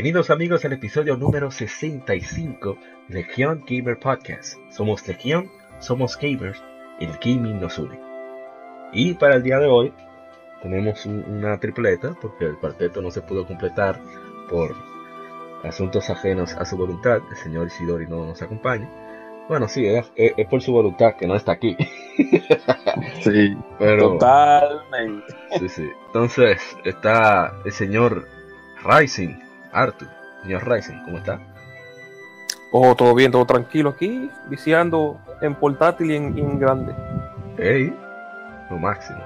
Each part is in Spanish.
Bienvenidos amigos al episodio número 65 de Legion Gamer Podcast. Somos Legion, somos gamers, el gaming nos une. Y para el día de hoy tenemos una tripleta porque el cuarteto no se pudo completar por asuntos ajenos a su voluntad. El señor Isidori no nos acompaña. Bueno, sí, es, es por su voluntad que no está aquí. sí, pero, totalmente. Sí, sí. Entonces está el señor Rising Arthur, señor Ryzen, ¿cómo está? Oh, todo bien, todo tranquilo aquí, viciando en portátil y en, grande. Hey, lo máximo.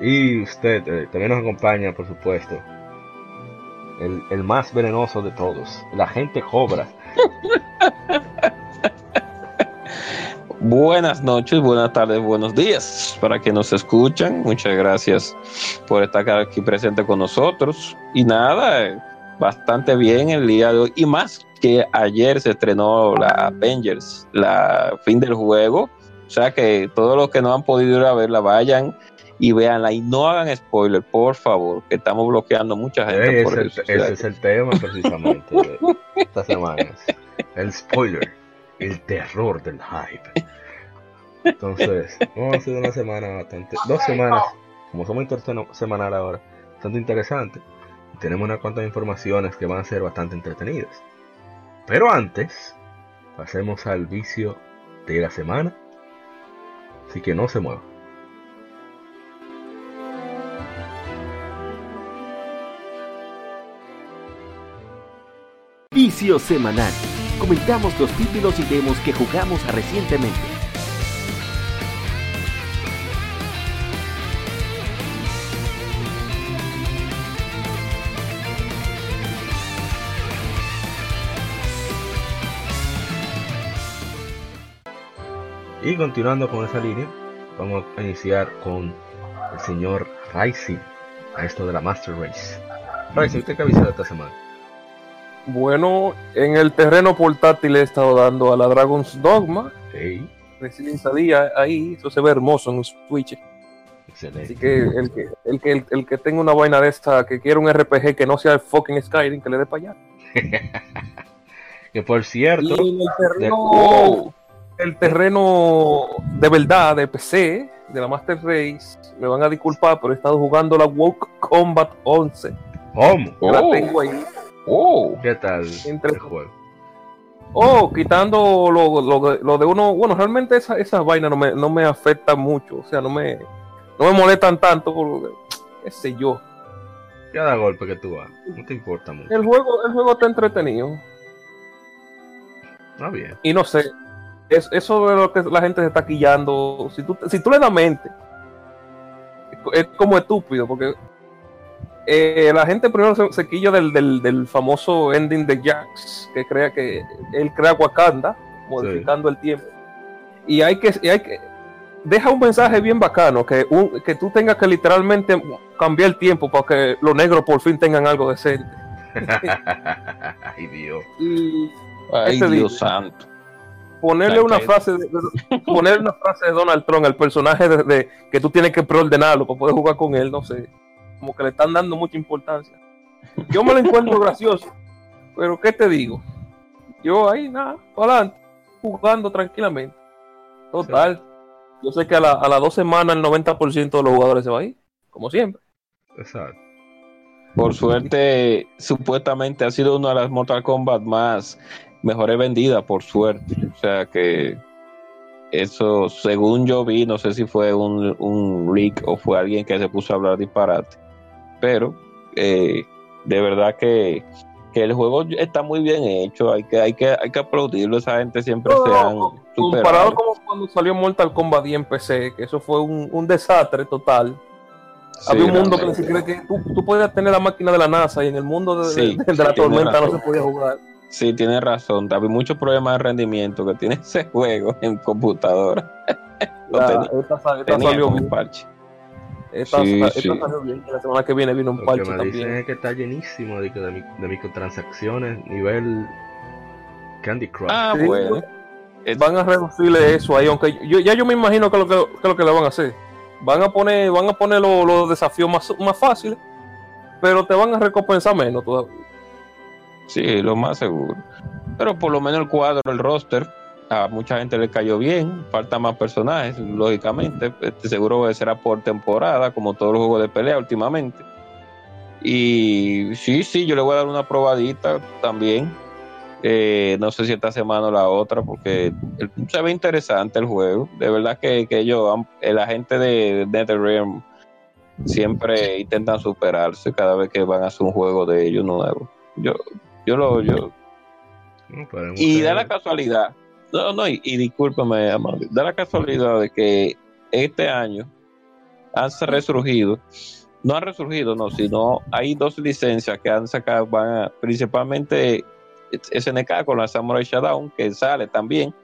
Y usted eh, también nos acompaña, por supuesto, el, el, más venenoso de todos, la gente cobra. Buenas noches, buenas tardes, buenos días para que nos escuchan. Muchas gracias por estar aquí presente con nosotros. Y nada, bastante bien el día de hoy. Y más que ayer se estrenó la Avengers, la fin del juego. O sea que todos los que no han podido ir a verla vayan y véanla y no hagan spoiler, por favor, que estamos bloqueando mucha gente. por ese es el tema precisamente de estas semanas. El spoiler el terror del hype. Entonces, vamos a hacer una semana bastante, dos semanas, como somos semanal ahora, bastante interesante. Tenemos una cuantas informaciones que van a ser bastante entretenidas. Pero antes, pasemos al vicio de la semana. Así que no se mueva. Vicio semanal comentamos los títulos y demos que jugamos recientemente. Y continuando con esa línea, vamos a iniciar con el señor Rising, a esto de la Master Race. Rising, ¿usted qué ha visto esta semana? Bueno, en el terreno portátil he estado dando a la Dragon's Dogma. Sí. Recién salía ahí, eso se ve hermoso en Switch. Excelente. Así que el que, el que, el, que tenga una vaina de esta, que quiera un RPG que no sea el fucking Skyrim, que le dé para allá. que por cierto. Y el terreno, el terreno de verdad de PC, de la Master Race, me van a disculpar, pero he estado jugando la Woke Combat 11. ¿Cómo? La tengo ahí Oh, ¿qué tal entre... el juego? Oh, quitando lo, lo, de uno, bueno, realmente esas esa vainas no me, no me afectan mucho, o sea, no me, no me molestan tanto, porque, qué sé yo. Cada golpe que tú hagas, no te importa mucho. El juego, el juego está entretenido. Ah, bien. Y no sé, es, eso de lo que la gente se está quillando, si tú, si tú le das mente, es como estúpido, porque eh, la gente primero se, se del, del, famoso ending de Jax, que crea que él crea Wakanda, modificando el tiempo. Y hay que, hay que deja un mensaje bien bacano, que, que tú tengas que literalmente cambiar el tiempo para que los negros por fin tengan algo decente. Ay Dios. Ay Dios santo. Ponerle una frase de, ponerle una frase de Donald Trump al personaje de, que tú tienes que preordenarlo para poder jugar con él, no sé como que le están dando mucha importancia. Yo me lo encuentro gracioso, pero ¿qué te digo? Yo ahí, nada, adelante, jugando tranquilamente. Total. Yo sé que a, las dos semanas el 90% de los jugadores se va a ir, como siempre. Exacto. Por suerte, supuestamente ha sido una de las Mortal Kombat más mejores vendidas, por suerte. O sea que eso, según yo vi, no sé si fue un, un leak o fue alguien que se puso a hablar disparate pero eh, de verdad que, el juego está muy bien hecho, hay que, hay que, hay que aplaudirlo, esa gente siempre se han Comparado con cuando salió Mortal Kombat 10 en PC, que eso fue un, desastre total. Había un mundo que ni siquiera que tú, tú podías tener la máquina de la NASA y en el mundo de, Sí, de- de la sí, tormenta no se podía jugar. Sí, tienes razón. Había muchos problemas de rendimiento que tiene ese juego en computadora. Lo La- tenía, esta, sa- esta tenía salió como parche. Esta, Sí, esta sí. salió bien. y La semana que viene viene un Lo parche que me también. dicen es que está llenísimo de, de, de microtransacciones, nivel Candy Crush. Ah, Sí. bueno. Es- van a reducirle eso ahí, aunque yo, ya yo me imagino que lo que, que lo que le van a hacer. Van a poner, van a poner los, los desafíos más, más fáciles, pero te van a recompensar menos todavía. Sí, lo más seguro. Pero por lo menos el cuadro, el roster, a mucha gente le cayó bien. Falta más personajes, lógicamente. Este seguro será por temporada, como todos los juegos de pelea últimamente. Y sí, sí, yo le voy a dar una probadita también. Eh, no sé si esta semana o la otra, porque el- se ve interesante el juego. De verdad que, que han- la gente de NetherRealm siempre intentan superarse cada vez que van a hacer un juego de ellos nuevo. Yo, yo lo, yo, No, y da la casualidad, no, no, y, y discúlpame, amable, da la casualidad de que este año han resurgido, no han resurgido, no, sino hay dos licencias que han sacado, van a- principalmente SNK con la Samurai Shodown, que sale también,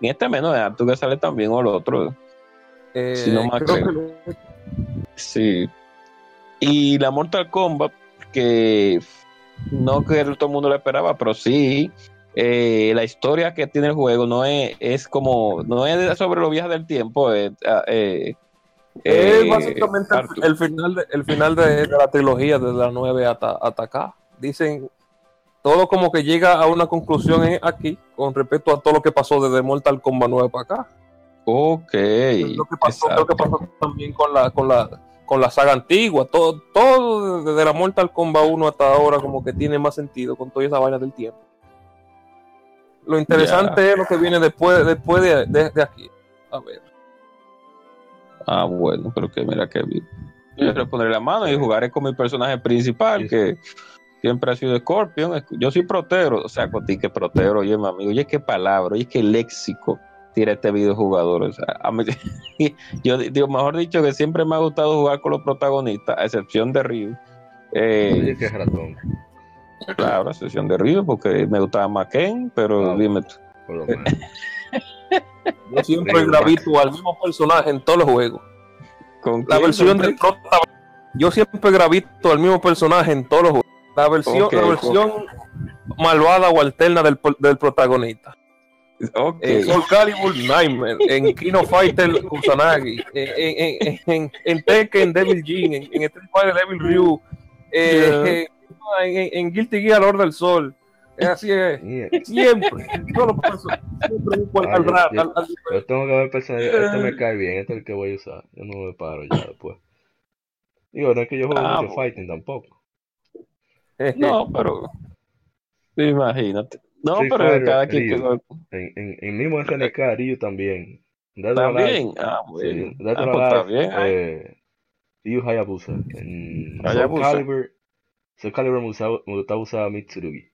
en este menos de que sale también, o el otro, Eh, Si no más creo creo. que- Sí. Y la Mortal Kombat, que no que todo el mundo lo esperaba, pero sí. Eh, la historia que tiene el juego no es, es como, no es sobre los viajes del tiempo. eh, eh, es eh, básicamente el, final, de, el final de, de la trilogía, desde la 9 hasta, hasta acá. Dicen, todo como que llega a una conclusión aquí con respecto a todo lo que pasó desde Mortal Kombat 9 para acá. Ok. lo que pasó, lo que exacto. pasó también con la, con la, con la saga antigua, todo, todo desde la Mortal Kombat 1 hasta ahora como que tiene más sentido con toda esa vaina del tiempo. Lo interesante es lo que viene después, después de, de- de aquí. A ver. Ah, bueno, pero que mira que bien. Yo le pondré la mano y jugaré con mi personaje principal, que siempre ha sido Scorpion. Yo soy protero, o sea, contigo que protero, oye, mi amigo, oye, qué palabra, oye, qué léxico tira este videojugador. O sea, a mí- yo digo, mejor dicho, que siempre me ha gustado jugar con los protagonistas, a excepción de Ryu. Eh, Oye, qué ratón, claro, excepción de Ryu, porque me gustaba más Ken, pero Ah, dime tú. por lo menos. Yo siempre gravito al mismo personaje en todos los juegos. ¿Con La quién, versión del prota- Yo siempre gravito al mismo personaje en todos los juegos. La versión, la versión malvada o alterna del, del protagonista. En Soul Calibur Nightmare, en Kino Fighter Kusanagi, en, en, en, en, en Tekken Devil Jin, en, en Street Fighter Devil Ryu, eh, en, en- en Guilty Gear Lord del Sol. Es así es. Mierda. Siempre. Todos los personajes. Siempre busco al, Ah, al, yo- yo- tengo que ver personajes. Este me cae bien, este es el que voy a usar. Yo no me paro ya después. Digo, no es que yo juego Ah, mucho bueno. fighting tampoco. No, pero. Imagínate. No, Street pero Fighter, cada quien Ryu. que En, en, en mismo SNK, Ryu también. Alive, También. Ah, sí, bueno. Dead Ah, pues está bien. eh, Ryu Hayabusa. En Hayabusa. Soul Calibur me gustaba usar Mitsurugi.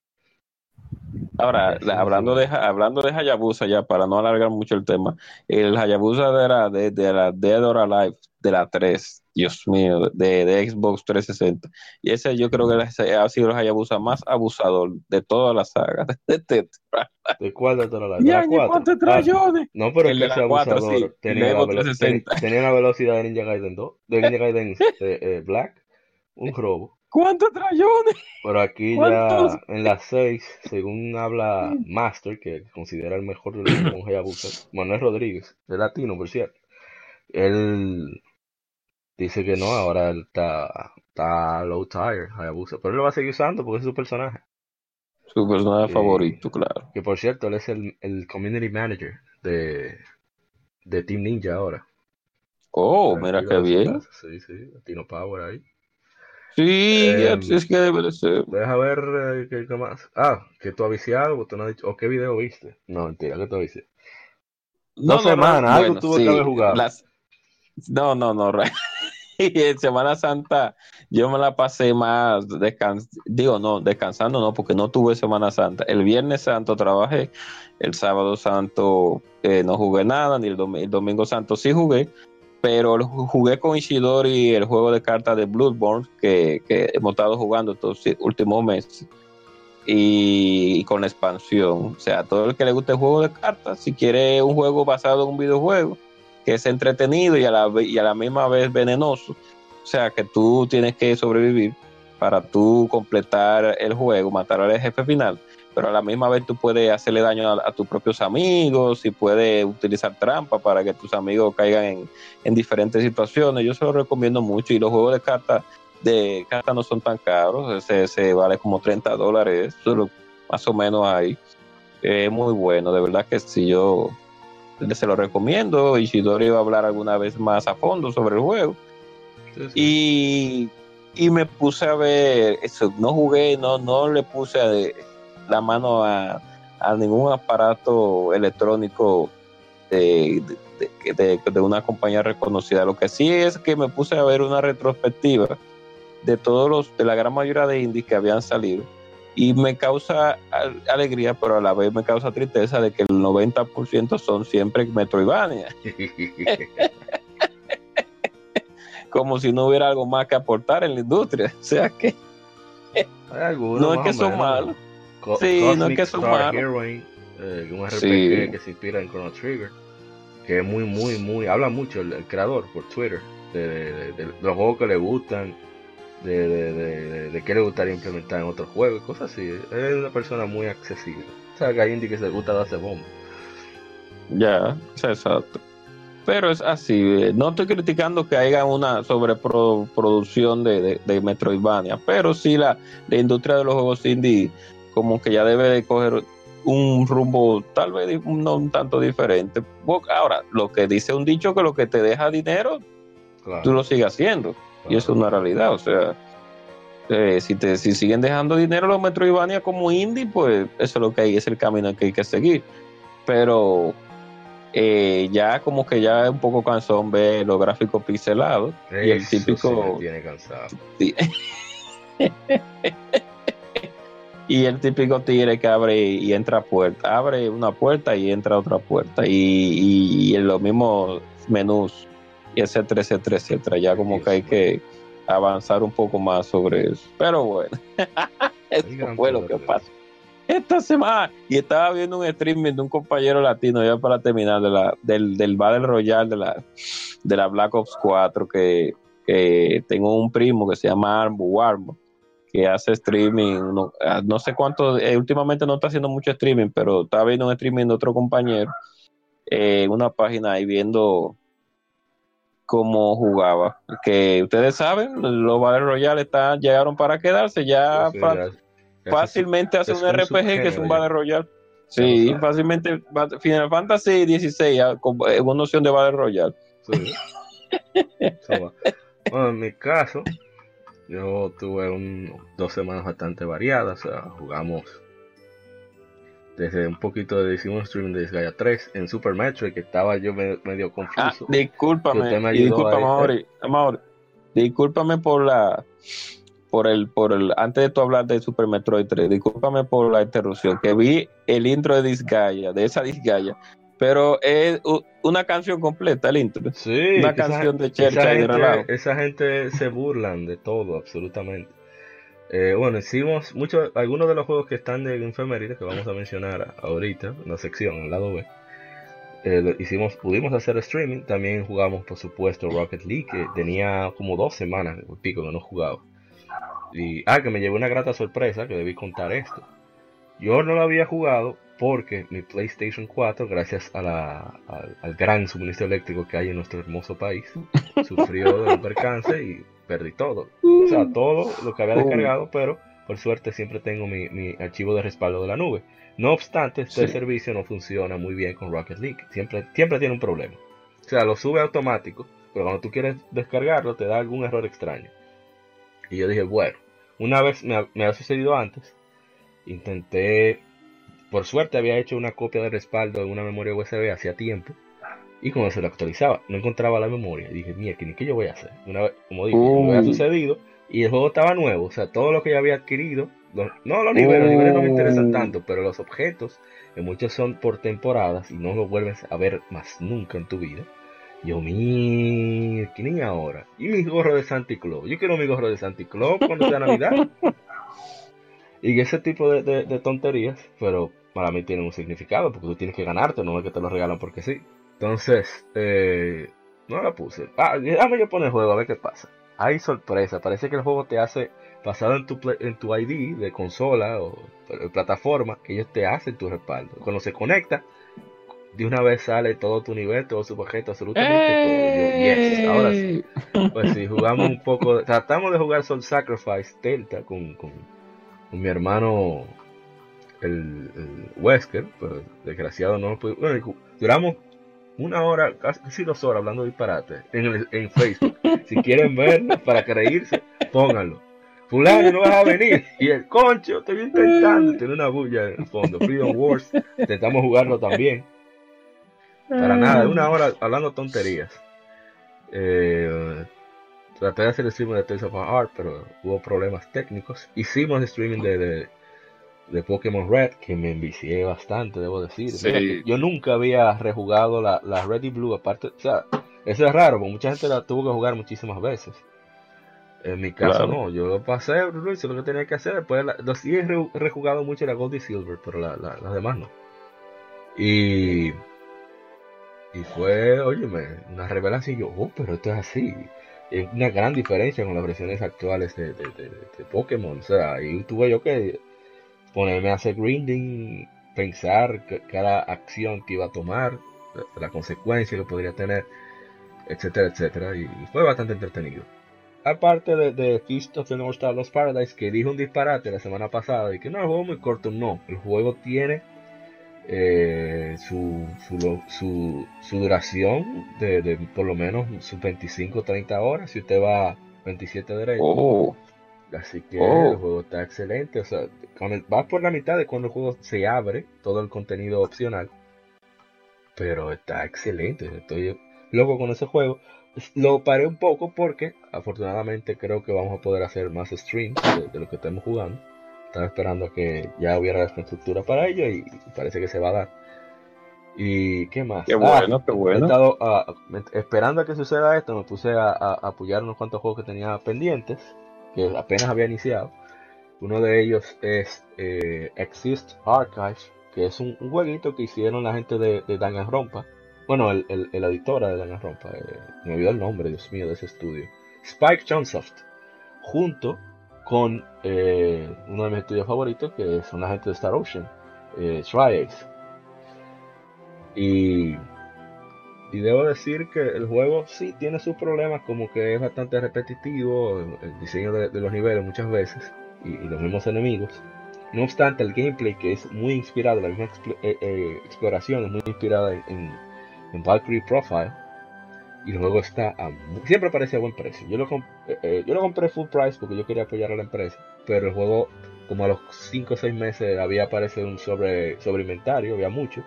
Ahora, Sí, la- sí, hablando sí. de Ha- hablando de Hayabusa, ya para no alargar mucho el tema, el Hayabusa de la, de, de la Dead or Alive de la 3, Dios mío, de, de Xbox 360. Y ese yo creo que ha sido el Hayabusa más abusador de toda la saga de Tetra. ¿De cuál de las? ¿De la 4? ¿cuántos trayones? No, pero El de la cuatro, abusador sí, tenía, la velo- 360. ten- tenía la velocidad de Ninja Gaiden 2, de Ninja Gaiden eh, eh, Black, un robo. ¿Cuántos trayones? Pero aquí ¿Cuántos? ya en las 6, según habla Master, que considera el mejor de los con Hayabusa, Manuel Rodríguez, de latino, por cierto, él dice que no, ahora él está, está low tire, Hayabusa, pero él lo va a seguir usando porque es su personaje. Su personaje Sí. favorito, claro. Que por cierto, él es el, el community manager de, de Team Ninja ahora. Oh, mira qué bien. casa, Sí, sí, Latino Power ahí. Sí, Em, es que debe de ser. Deja ver eh, qué, qué más. Ah, que tú avisé algo, tú no has dicho. ¿O qué video viste? No, mentira, ¿qué tú avisé? Dos semanas, algo tuvo que haber jugado. las- No, no, no. Y en Semana Santa yo me la pasé más descans... digo no, descansando no, porque no tuve Semana Santa. El Viernes Santo trabajé, el Sábado Santo eh, no jugué nada, ni el, domi- el Domingo Santo sí jugué, pero jugué con Ishidori el juego de cartas de Bloodborne que, que hemos estado jugando estos últimos meses. Y, con la expansión. O sea, todo el que le guste el juego de cartas, si quiere un juego basado en un videojuego que es entretenido y a la, y a la misma vez venenoso, o sea, que tú tienes que sobrevivir para tú completar el juego, matar al jefe final, pero a la misma vez tú puedes hacerle daño a, tus propios amigos y puedes utilizar trampa para que tus amigos caigan en, diferentes situaciones. Yo se lo recomiendo mucho y los juegos de cartas de cartas no son tan caros, se, vale como 30 dólares, más o menos ahí. Es muy bueno, de verdad que si yo se lo recomiendo. y Ishidori iba a hablar alguna vez más a fondo sobre el juego. Y, y, me puse a ver, eso, no jugué, no, no le puse a, la mano a, ningún aparato electrónico de, de, una compañía reconocida. Lo que sí es que me puse a ver una retrospectiva de todos los, de la gran mayoría de indies que habían salido. Y me causa alegría, pero a la vez me causa tristeza de que el 90% son siempre Metroidvania. Como si no hubiera algo más que aportar en la industria. O sea que no es que son malos sí, no es que son Heroine, eh, un RPG que se inspira en Chrono Trigger, que es muy, muy, muy, habla mucho el, creador por Twitter de, los juegos que le gustan, de, de, qué le gustaría implementar en otros juegos, cosas así. Es una persona muy accesible. O sea, que hay indie que se gusta darse bomba. Ya, exacto. Pero es así, eh, no estoy criticando que haya una sobreproducción de, de, Metroidvania, pero sí la, la industria de los juegos indie como que ya debe de coger un rumbo tal vez no un tanto diferente. Ahora, lo que dice un dicho que lo que te deja dinero, tú lo sigues haciendo. Y eso es una realidad. O sea, eh, si te si siguen dejando dinero los Metroidvania como indie, pues eso es lo que hay, es el camino que hay que seguir. Pero eh, ya como que ya es un poco cansón ver los gráficos pixelados y el típico... tiene cansado. y el típico tigre que abre y entra puerta, abre una puerta y entra otra puerta y, y, en los mismos menús y etcétera, etcétera, etcétera. Ya como que hay que avanzar un poco más sobre eso. Pero bueno, esto fue lo que pasó esta semana. Y estaba viendo un streaming de un compañero latino, ya para terminar, de la, del, del Battle Royale de la, de la Black Ops 4, que, que tengo un primo que se llama Armo Warmo que hace streaming, no, ah, no sé cuánto, eh, últimamente no está haciendo mucho streaming, pero estaba viendo un streaming de otro compañero eh, en una página ahí viendo cómo jugaba. Que ustedes saben, los Battle Royale están, llegaron para quedarse, ya, fácilmente hace un RPG que es un Battle Royale. Sí, fácilmente Final Fantasy 16 con una noción de Battle Royale. bueno, en mi caso, yo tuve un, dos semanas bastante variadas, o sea, jugamos desde un poquito de hicimos streaming de Gaia 3 en Super Metroid que estaba yo medio confuso. Ah, discúlpame, discúlpame, amor, discúlpame por la por el por el antes de tú hablar de Super Metroid 3, discúlpame por la interrupción, que vi el intro de Disgaea, de esa Disgaea, pero es una canción completa el intro. Sí, una canción de Chercha y Esa gente se burlan de todo, absolutamente. Eh, bueno, hicimos muchos, algunos de los juegos que están de enfermería que vamos a mencionar ahorita, en la sección, al lado B. Eh, hicimos, pudimos hacer streaming, también jugamos por supuesto Rocket League, que tenía como dos semanas, pico que no jugaba. Y, ah, que me llevó una grata sorpresa, que debí contar esto. Yo no lo había jugado porque mi PlayStation 4, gracias a la, al, gran suministro eléctrico que hay en nuestro hermoso país, sufrió de un percance y perdí todo. O sea, todo lo que había descargado, pero por suerte siempre tengo mi, mi archivo de respaldo de la nube. No obstante, este servicio no funciona muy bien con Rocket League. Siempre, siempre tiene un problema. O sea, lo sube automático, pero cuando tú quieres descargarlo te da algún error extraño. Y yo dije, bueno, una vez me, me ha sucedido antes, intenté, por suerte había hecho una copia de respaldo en una memoria USB hacía tiempo. Y cuando se lo actualizaba, no encontraba la memoria. Y dije, mira, ¿qué yo voy a hacer? Una vez, como dije, me había sucedido. Y el juego estaba nuevo. O sea, todo lo que yo había adquirido. no, los niveles, los niveles no me interesan tanto. Pero los objetos, que muchos son por temporadas y no los vuelves a ver más nunca en tu vida. Yo, mi, ¿quién es ahora? ¿Y mi gorro de Santa Claus? Yo quiero mi gorro de Santa Claus cuando sea Navidad. y ese tipo de, de- de tonterías, pero para mí tienen un significado, porque tú tienes que ganarte, no es que te lo regalan porque sí. Entonces, eh, no la puse. Ah, déjame yo poner el juego a ver qué pasa. Hay sorpresa, parece que el juego te hace, basado en tu, play- en tu ID de consola o eh, plataforma, ellos te hacen tu respaldo. Cuando se conecta, de una vez sale todo tu nivel, todo su paquete, absolutamente todo. Yo, yes, ahora sí. Pues sí, jugamos un poco, tratamos de jugar Soul Sacrifice Delta con, con, con mi hermano el, el Wesker, pero desgraciado no lo pudimos. Duramos una hora, casi dos horas hablando de disparate en, el- en Facebook. Si quieren verlo para creírse, pónganlo. Fulano, no vas a venir. Y el concho, estoy intentando tener una bulla en el fondo. Freedom Wars, intentamos jugarlo también. Para nada, una hora hablando tonterías. Eh, traté de hacer el streaming de Tales of Heart, pero hubo problemas técnicos. Hicimos streaming de, de, de Pokémon Red, que me envicié bastante, debo decir. Sí. Mira que yo nunca había rejugado la, la Red y Blue, aparte, o sea, eso es raro, porque mucha gente la tuvo que jugar muchísimas veces. En mi caso Claro. no, yo lo pasé, lo hice lo que tenía que hacer, después la, lo sí he re- rejugado mucho la Gold y Silver, pero la, la- las demás no. Y, y fue, óyeme, una revelación y yo, oh, pero esto es así. Es una gran diferencia con las versiones actuales de, de, de- de Pokémon, o sea, ahí tuve yo que ponerme a hacer grinding, pensar cada acción que iba a tomar, la, consecuencia que podría tener, etcétera, etcétera, y, fue bastante entretenido. Aparte de, de Feast of the North Star Lost Paradise, que dijo un disparate la semana pasada, y que no, el juego muy corto, no, el juego tiene eh, su, su, su, duración de, por lo menos sus 25-30 horas, si usted va 27 derecho. Oh, Así que Oh. el juego está excelente. O sea, cuando vas por la mitad de cuando el juego se abre, todo el contenido opcional. Pero está excelente. Estoy loco con ese juego. Lo paré un poco porque afortunadamente creo que vamos a poder hacer más streams de, de lo que estamos jugando. Estaba esperando a que ya hubiera la infraestructura para ello y parece que se va a dar. ¿Y qué más? qué Ah, bueno, qué He bueno. estado ah, esperando a que suceda esto, me puse a, a- a apoyar unos cuantos juegos que tenía pendientes, que apenas había iniciado. Uno de ellos es eh, Exist Archive, que es un, jueguito que hicieron la gente de, de Danganronpa. Bueno, el, el, editora de Danganronpa, eh, me olvidó el nombre, Dios mío, de ese estudio. Spike Chunsoft, junto con eh, uno de mis estudios favoritos, que son la gente de Star Ocean, eh, Triace. Y y debo decir que el juego sí tiene sus problemas, como que es bastante repetitivo, el, diseño de, de los niveles muchas veces, y, y los mismos enemigos. No obstante, el gameplay que es muy inspirado, la misma expl- eh, eh, exploración es muy inspirada en, en, en Valkyrie Profile, y el juego está a siempre aparece a buen precio. Yo lo, comp- eh, eh, yo lo compré full price porque yo quería apoyar a la empresa, pero el juego, como a los 5 o 6 meses, había aparecido un sobre, sobre inventario, había mucho.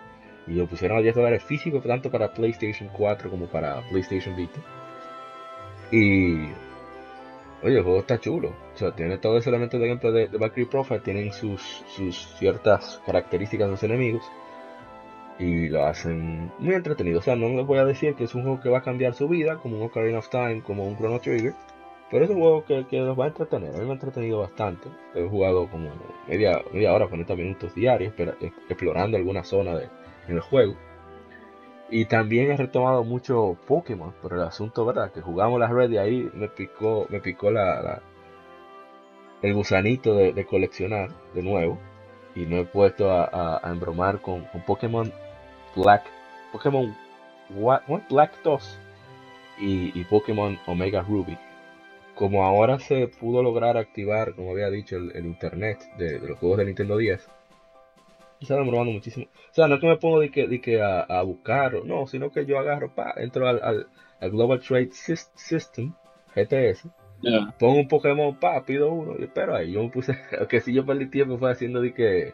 Y lo pusieron a 10 dólares físico, tanto para PlayStation 4 como para PlayStation Vita. Y. Oye, el juego está chulo. O sea, tiene todos los elementos de gameplay de, de Valkyrie Profile. Tienen sus, sus ciertas características de los enemigos. Y lo hacen muy entretenido. O sea, no les voy a decir que es un juego que va a cambiar su vida, como un Ocarina of Time, como un Chrono Trigger. Pero es un juego que, que los va a entretener. A mí me ha entretenido bastante. He jugado como media, media hora, 40 minutos diarios, espera- explorando alguna zona de, el juego. Y también he retomado mucho Pokémon, por el asunto, ¿verdad? Que jugamos las red y ahí me picó, me picó la, el gusanito de, coleccionar de nuevo. Y me he puesto a, embromar con, Pokémon Black, Pokémon what? Black 2 y, Pokémon Omega Ruby. Como ahora se pudo lograr activar, como había dicho, el, internet de los juegos de Nintendo 10, y está demorando muchísimo. O sea, no es que me pongo de que, de que a, a buscar, no, sino que yo agarro, pa, entro al, al, al Global Trade Sys- System, GTS, pongo un Pokémon, pa, pido uno, y espero ahí. Yo me puse, que si yo perdí tiempo fue haciendo de que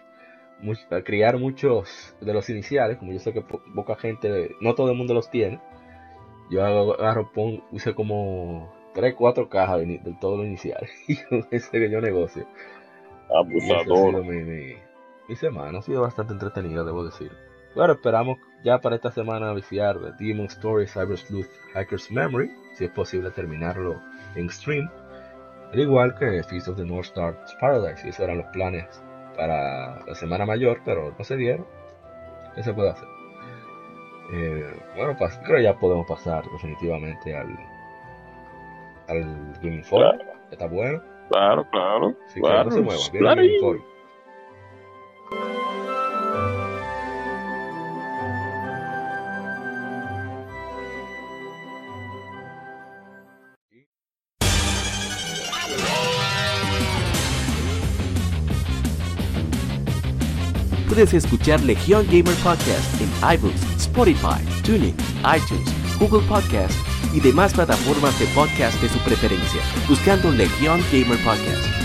much- a criar muchos de los iniciales, como yo sé que po- poca gente, no todo el mundo los tiene. Yo agarro, pon, usé como 3, 4 cajas de, de todos los iniciales. Y con ese que yo negocio. Abusador. Mi, semana, ha sido bastante entretenida, debo decir. bueno, esperamos ya para esta semana viciar Demon Story Cyber Sleuth Hacker's Memory, si es posible terminarlo en stream. Al igual que Feast of the North Star's Paradise, y esos eran los planes para la semana mayor, pero no se dieron. ¿Qué se puede hacer? Eh, bueno, pues, creo que ya podemos pasar definitivamente al, al Game. Claro. Está bueno. Claro, claro. Claro, no se muevan. Viene claro. el Game Informe. Puedes escuchar Legion Gamer Podcast en iBooks, Spotify, TuneIn, iTunes, Google Podcast y demás plataformas de podcast de su preferencia, buscando Legion Gamer Podcast.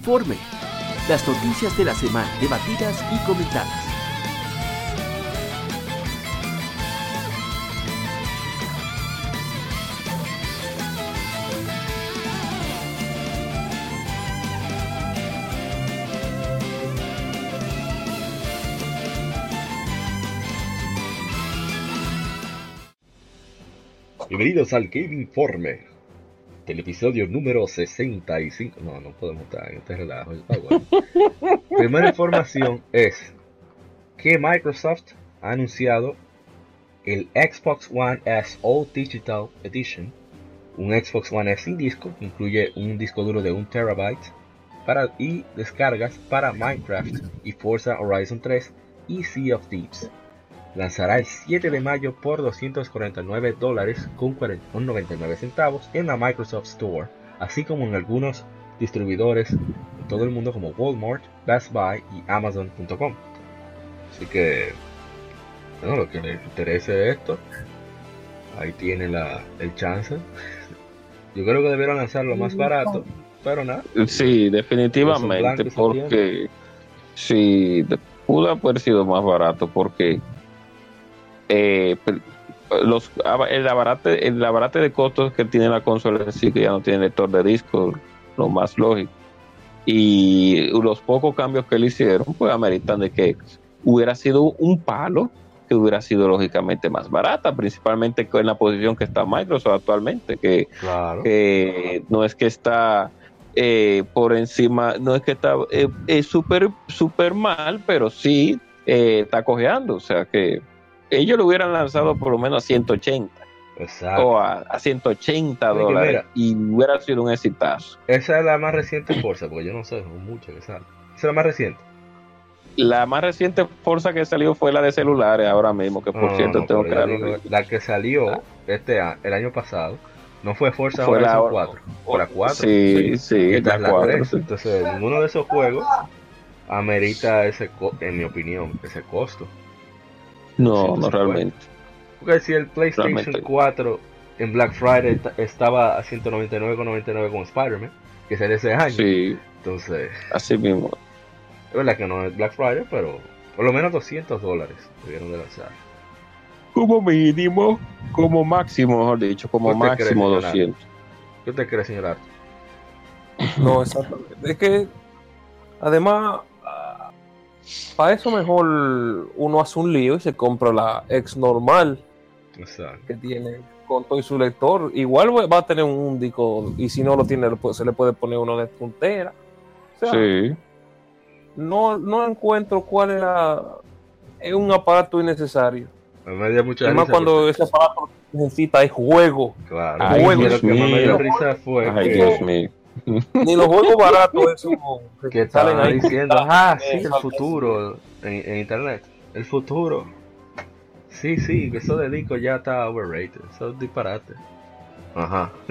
Informe. Las noticias de la semana debatidas y comentadas. Bienvenidos al Game Informe, del episodio número 65. No, no podemos estar en este relajo. bueno. Primera información es que Microsoft ha anunciado el Xbox One S All Digital Edition, un Xbox One S sin disco, que incluye un disco duro de 1 terabyte para, y descargas para Minecraft y Forza Horizon 3 y Sea of Thieves lanzará el 7 de mayo por 249 dólares con 40 con 99 centavos en la Microsoft Store, así como en algunos distribuidores en todo el mundo como Walmart, Best Buy y Amazon.com. Así que, bueno, lo que les interese esto, ahí tiene la, el chance. Yo creo que debieron lanzarlo más barato, pero nada. Sí, definitivamente, porque sí, de- pudo haber sido más barato, porque eh, los, el, abarate, el abarate de costos que tiene la consola en sí, que ya no tiene lector de disco, lo más lógico, y los pocos cambios que le hicieron, pues ameritan de que hubiera sido un palo que hubiera sido lógicamente más barata, principalmente en la posición que está Microsoft actualmente, que Claro. que no es que está eh, por encima, no es que está eh, eh, súper súper mal, pero sí está cojeando. O sea que ellos lo hubieran lanzado por lo menos a 180 Exacto. o a, a 180 Oye, dólares mira. y hubiera sido un exitazo. Esa es la más reciente Forza, porque yo no sé, son muchas que salen. Esa es la más reciente. La más reciente Forza que salió fue la de celulares ahora mismo, que por No, cierto no, tengo que digo, la que salió este a- el año pasado no fue Forza Fue la- Horizon 4, fue la 4. Sí, sí, Esta la es la 4. 3. Entonces, ninguno de esos juegos amerita ese, co- en mi opinión, ese costo. No, no 150. realmente. Porque si el PlayStation Realmente. 4 en Black Friday ta- estaba a 199,99 con Spider-Man, que de ese año, Sí, entonces, así mismo. es verdad que no es Black Friday, pero por lo menos 200 dólares debieron de lanzar. Como mínimo, como máximo, mejor dicho, como ¿Usted cree, máximo señor 200. ¿Qué te crees, señor Arthur? No, exactamente. Es que, además, para eso mejor uno hace un lío y se compra la ex normal Exacto. que tiene con todo y su lector. Igual va a tener un disco y si no lo tiene, se le puede poner uno de puntera. O sea, Sí, no, no encuentro cuál era. Es un aparato innecesario. A mí me dio mucha Además, risa cuando ese aparato necesita es juego. Claro. Ay, Dios dio mío. risa fue ay que Dios mío. Ni los juegos baratos esos que salen ahí. diciendo, ah, sí, el futuro en, en internet. El futuro. Sí, sí, que eso de disco ya está overrated. Eso es disparate. Ajá.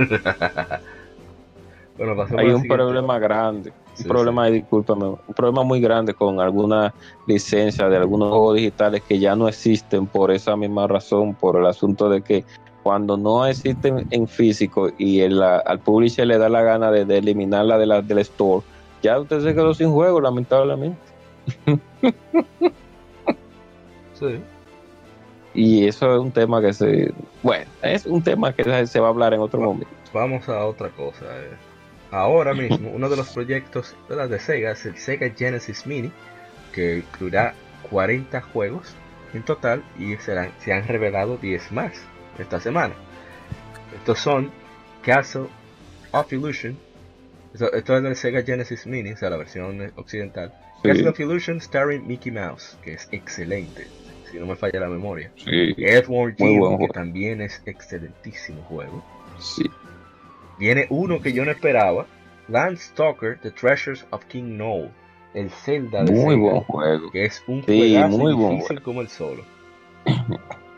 bueno, pasemos Hay un problema grande, Sí, un problema, discúlpame, un problema muy grande con alguna licencia de algunos juegos digitales que ya no existen por esa misma razón, por el asunto de que cuando no existen en físico y el, al publisher le da la gana de, de eliminarla de la, del store, ya usted se quedó sin juego, lamentablemente. Sí. Y eso es un tema que se, bueno, es un tema que se- va a hablar en otro momento. Vamos a otra cosa. eh. Ahora mismo, uno de los proyectos ¿verdad? de Sega es el Sega Genesis Mini, que incluirá 40 juegos en total y serán, se han revelado 10 más esta semana. Estos son Castle of Illusion. Esto, esto es del Sega Genesis Mini, o sea, la versión occidental. Sí, Castle of Illusion starring Mickey Mouse, que es excelente, si no me falla la memoria. sí, Edward buen que también es excelentísimo juego. sí. Viene uno que yo no esperaba. Landstalker, The Treasures of King Noel. El Zelda de Muy buen juego. que es un Sí, juegazo muy buen difícil como el solo.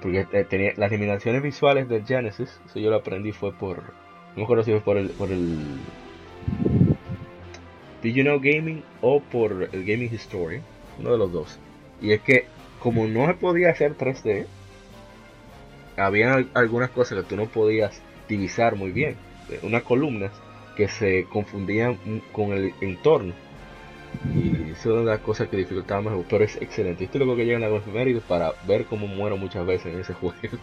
Porque tenía las limitaciones visuales del Genesis, eso yo lo aprendí fue por, no me acuerdo si fue por el, por el Did You Know Gaming o por el Gaming Historian, uno de los dos. Y es que como no se podía hacer 3D, había al- algunas cosas que tú no podías divisar muy bien, eh, unas columnas que se confundían mm, con el entorno. Y eso es una de las cosas que dificultaba más, pero es excelente. Esto es lo que llegan a los efemérides para ver cómo muero muchas veces en ese juego.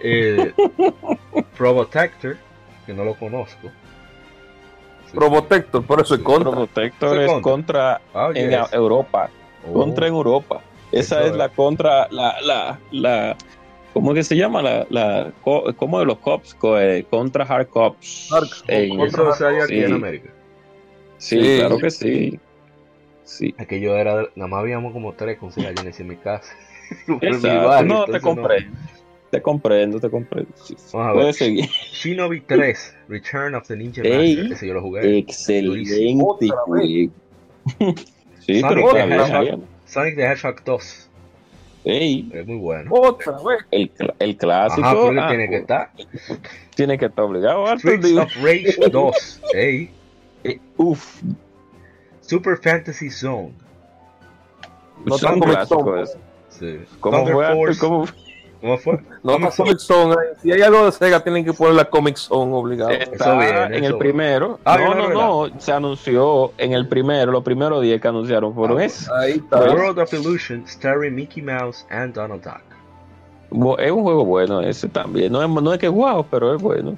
Eh, Probotector, que no lo conozco. Sí. Probotector, por eso es contra. Protector Eso es contra. contra Ah, en yes. Europa. Oh, contra en Europa. Esa Eso es la contra, la, la, la, ¿cómo es que se llama? La, la, co- ¿cómo de los cops? Co- eh, contra hard cops. Hard- En- salió aquí sí. en América. sí, Sí. claro que sí. Sí. Aquello era, nada más habíamos como tres con Genesis en mi casa. Exacto. No, te entonces comprendo. Te comprendo, te comprendo. Sí, sí. Vamos a Puedes ver. seguir. Shinobi 3, Return of the Ninja Ey. Master. Ese yo lo jugué. Excelente. Sí, Sonic pero the está bien, Hedgehog. Sonic the Hedgehog 2. Ey, Es muy bueno. Otra vez. el, el clásico. Ajá, ah, tiene que estar. tiene que estar obligado. Streets of Rage 2. Ey. Eh, Uf, Super Fantasy Zone. No tan clásico. Sí. ¿Cómo Thunder fue? Force. ¿Cómo ¿Cómo fue? No, Comic no Zone. Comic Zone. ahí. Si hay algo de Sega, tienen que poner la Comic Zone obligado. Está viene, en eso el primero. Ah, no, no, no no. Se anunció en el primero. Los primeros 10 que anunciaron fueron Ah, esos. Ahí está. World of Illusion, starring Mickey Mouse and Donald Duck. Es un juego bueno ese también. No es, no es que guau, pero es bueno.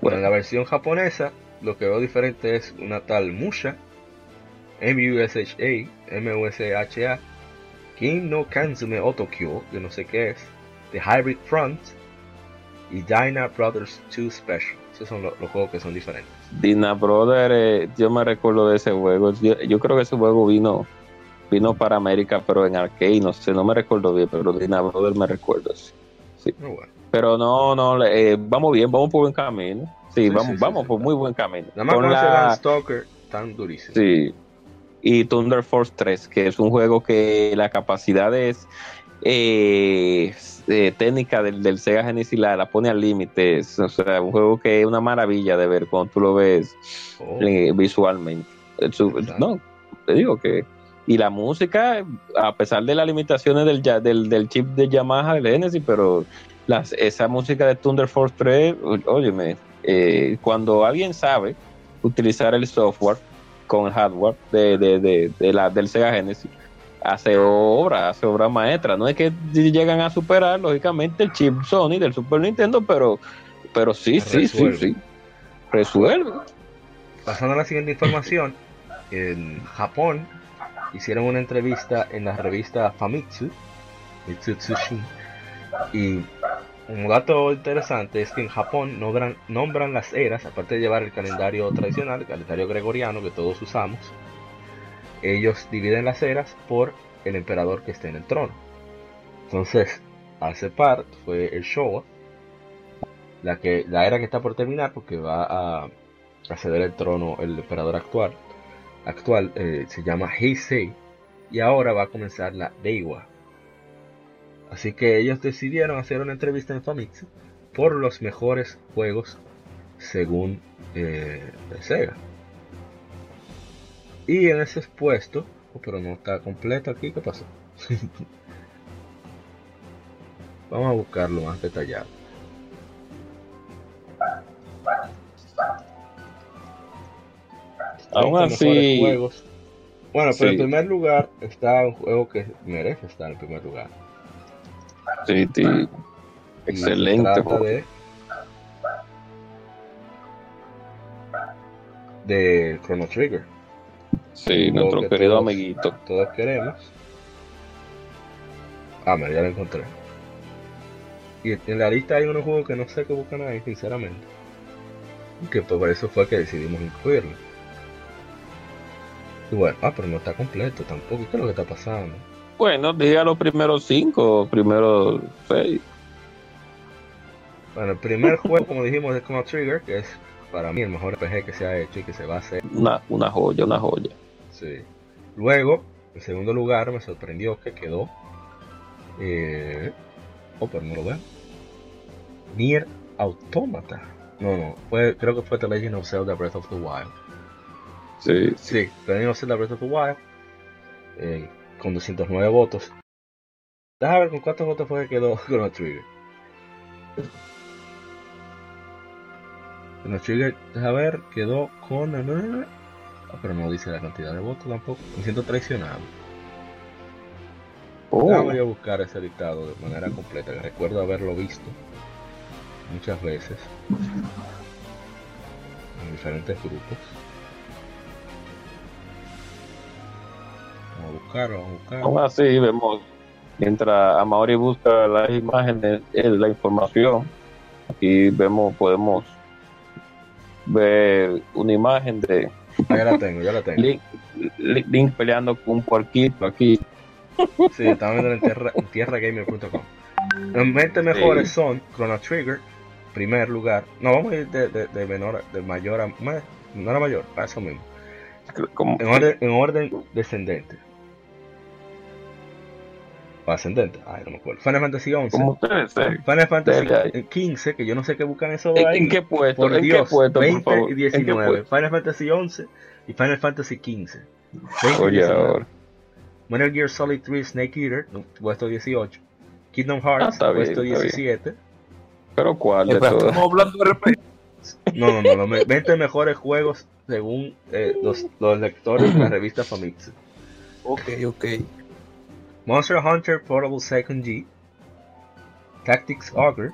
Bueno, en la versión japonesa, lo que veo diferente es una tal Musha, M-U-S-H-A, M-U-S-H-A, Kin no Kanzume Otokyo, que no sé qué es, The Hybrid Front y Dyna Brothers 2 Special. Esos son lo- los juegos que son diferentes. Dina Brother, eh, yo me recuerdo de ese juego. Yo, yo creo que ese juego vino vino para América, pero en arcade, no sé, no me recuerdo bien, pero Dina Brother me recuerdo. Sí. Muy bueno. Pero no, no, eh, vamos bien, vamos por buen camino. Sí, Sí, vamos, sí, sí, vamos sí. por muy buen camino. Nada más Con la- Landstalker tan durísimo. Sí. Y Thunder Force 3, que es un juego que la capacidad es eh, eh, técnica del, del Sega Genesis la, la pone al límite. O sea, un juego que es una maravilla de ver cuando tú lo ves Oh, eh, visualmente. Su- Exacto. no, te digo que. Y la música, a pesar de las limitaciones del, del, del chip de Yamaha, del Genesis, pero las, esa música de Thunder Force 3, ó- óyeme, eh, cuando alguien sabe utilizar el software con el hardware de, de, de, de la, del Sega Genesis, hace obra, hace obra maestra. No es que llegan a superar, lógicamente, el chip Sony del Super Nintendo, pero, pero sí, sí, sí, sí. Resuelve. Pasando a la siguiente información, en Japón hicieron una entrevista en la revista Famitsu, Mitsutsushin, y un dato interesante es que en Japón nombran, las eras, aparte de llevar el calendario tradicional, el calendario gregoriano que todos usamos, ellos dividen las eras por el emperador que esté en el trono. Entonces, hace part fue el Showa, la, que, la era que está por terminar porque va a acceder al trono el emperador actual, actual eh, se llama Heisei y ahora va a comenzar la Deiwa. Así que ellos decidieron hacer una entrevista en Famitsu por los mejores juegos según eh, Sega. Y en ese puesto, oh, pero no está completo aquí, ¿qué pasó? Vamos a buscarlo más detallado. Aún 30 así, mejores juegos. Bueno, pero en primer lugar está un juego que merece estar en primer lugar. Sí, sí, excelente de, de Chrono Trigger. Sí, nuestro que querido todos- amiguito. Todos queremos. Ah, mira, ya lo encontré. Y en la lista hay unos juegos que no sé qué buscan ahí, sinceramente. Que pues, por eso fue que decidimos incluirlo. Y bueno, ah, pero no está completo tampoco. ¿Qué es lo que está pasando? Bueno, diga los primeros cinco, primeros seis. Bueno, el primer juego, como dijimos, es Chrono Trigger, que es para mí el mejor RPG que se ha hecho y que se va a hacer. Una, una joya, una joya. Sí. Luego, en segundo lugar, me sorprendió que quedó. Eh, oh, pero no lo veo. Nier Automata. No, no, fue, creo que fue The Legend of Zelda Breath of the Wild. Sí, Sí, The Legend of Zelda Breath of the Wild. eh, con 209 votos. Déjame ver con cuántos votos fue que quedó Chrono Trigger. Chrono Trigger, déjame ver, quedó con. Ah, pero no dice la cantidad de votos tampoco. Me siento traicionado. Oh, Ya voy a buscar ese listado de manera completa, que recuerdo haberlo visto muchas veces en diferentes grupos. A buscarlo, vamos a aún así vemos, mientras Amauri busca las imágenes, la información, aquí vemos, podemos ver una imagen de Ah, ya la tengo, ya la tengo. Link, Link- peleando con un puerquito aquí. Sí, estaba viendo en tierra, en tierragamer.com. Los 20 mejores Sí. son Chrono Trigger, primer lugar. No, vamos a ir de, de, de menor, de mayor a menor a mayor, a eso mismo. Como, En orden, en orden descendente. O ascendente, ay, no me acuerdo. Final Fantasy 11. como ustedes saben. Final Fantasy Dele ahí. 15, que yo no sé qué buscan eso ¿En, ahí. en qué puesto? Por ¿En Dios, qué puesto, 20 por favor? y ¿En qué 19. puesto? Final Fantasy 11 y Final Fantasy 15. 20 y Oye, 19. ahora. Metal Gear Solid 3 Snake Eater, puesto 18. Kingdom Hearts, Ah, bien, puesto bien. 17. Pero ¿cuál de todos? Estamos hablando de RPG. No, no, no, los me- 20 mejores juegos según eh, los, los lectores de la revista Famitsu. Ok, ok. Monster Hunter Portable Second G. Tactics Ogre.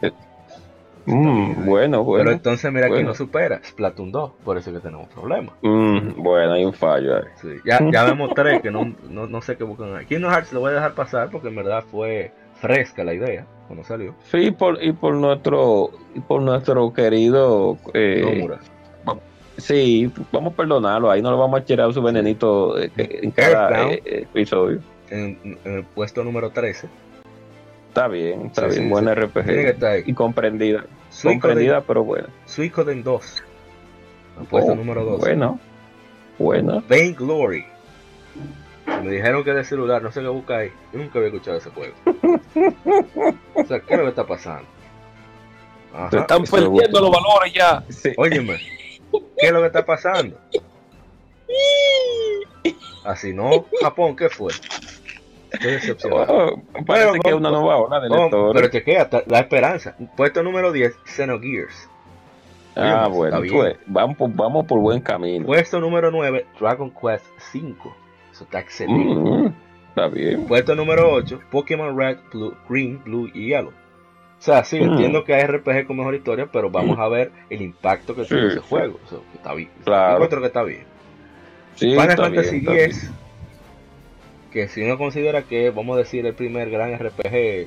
Mm, bueno, Pero bueno. entonces mira bueno. lo supera. Splatoon 2. Por eso que tenemos problemas. Mm, bueno, hay un fallo ahí. Sí, ya, ya vemos tres que no, no, no sé qué buscan ahí. Kingdom Hearts lo voy a dejar pasar porque en verdad fue fresca la idea cuando salió. Sí, por, y por nuestro y por nuestro querido eh, sí, vamos a perdonarlo, ahí no le vamos a tirar su venenito eh, en cada eh, eh, episodio. En, en el puesto número 13. Está bien, está Sí, bien, sí, buena sí. RPG. Tiene que estar ahí. Y comprendida. Suicoden, comprendida, pero buena. Suicoden 2. El puesto Oh, número 2. Bueno, bueno. Vainglory. Me dijeron que de celular, no sé qué busca ahí. Yo nunca había escuchado ese juego. o sea, ¿qué es lo que está pasando? Ajá. Se están perdiendo los valores ya. Sí. Óyeme, ¿qué es lo que está pasando? Así no, Japón, ¿qué fue? Qué. Oh, parece Pero, que es una nueva ola de lectores. pero chequea, la esperanza. Puesto número 10, Xenogears. ah, está bueno, pues, vamos, por, vamos por buen camino. Puesto número 9, Dragon Quest 5. Eso está excelente. Mm, está bien. Puesto número 8, Pokémon Red, Blue, Green, Blue y Yellow. O sea, sí, Mm. entiendo que hay RPG con mejor historia, pero vamos a ver el impacto que Sí, tiene ese sí. juego. O sea, que está bien. Claro. Yo encuentro que está bien. Sí, Final Fantasy bien. X, que si uno considera que, vamos a decir, el primer gran RPG,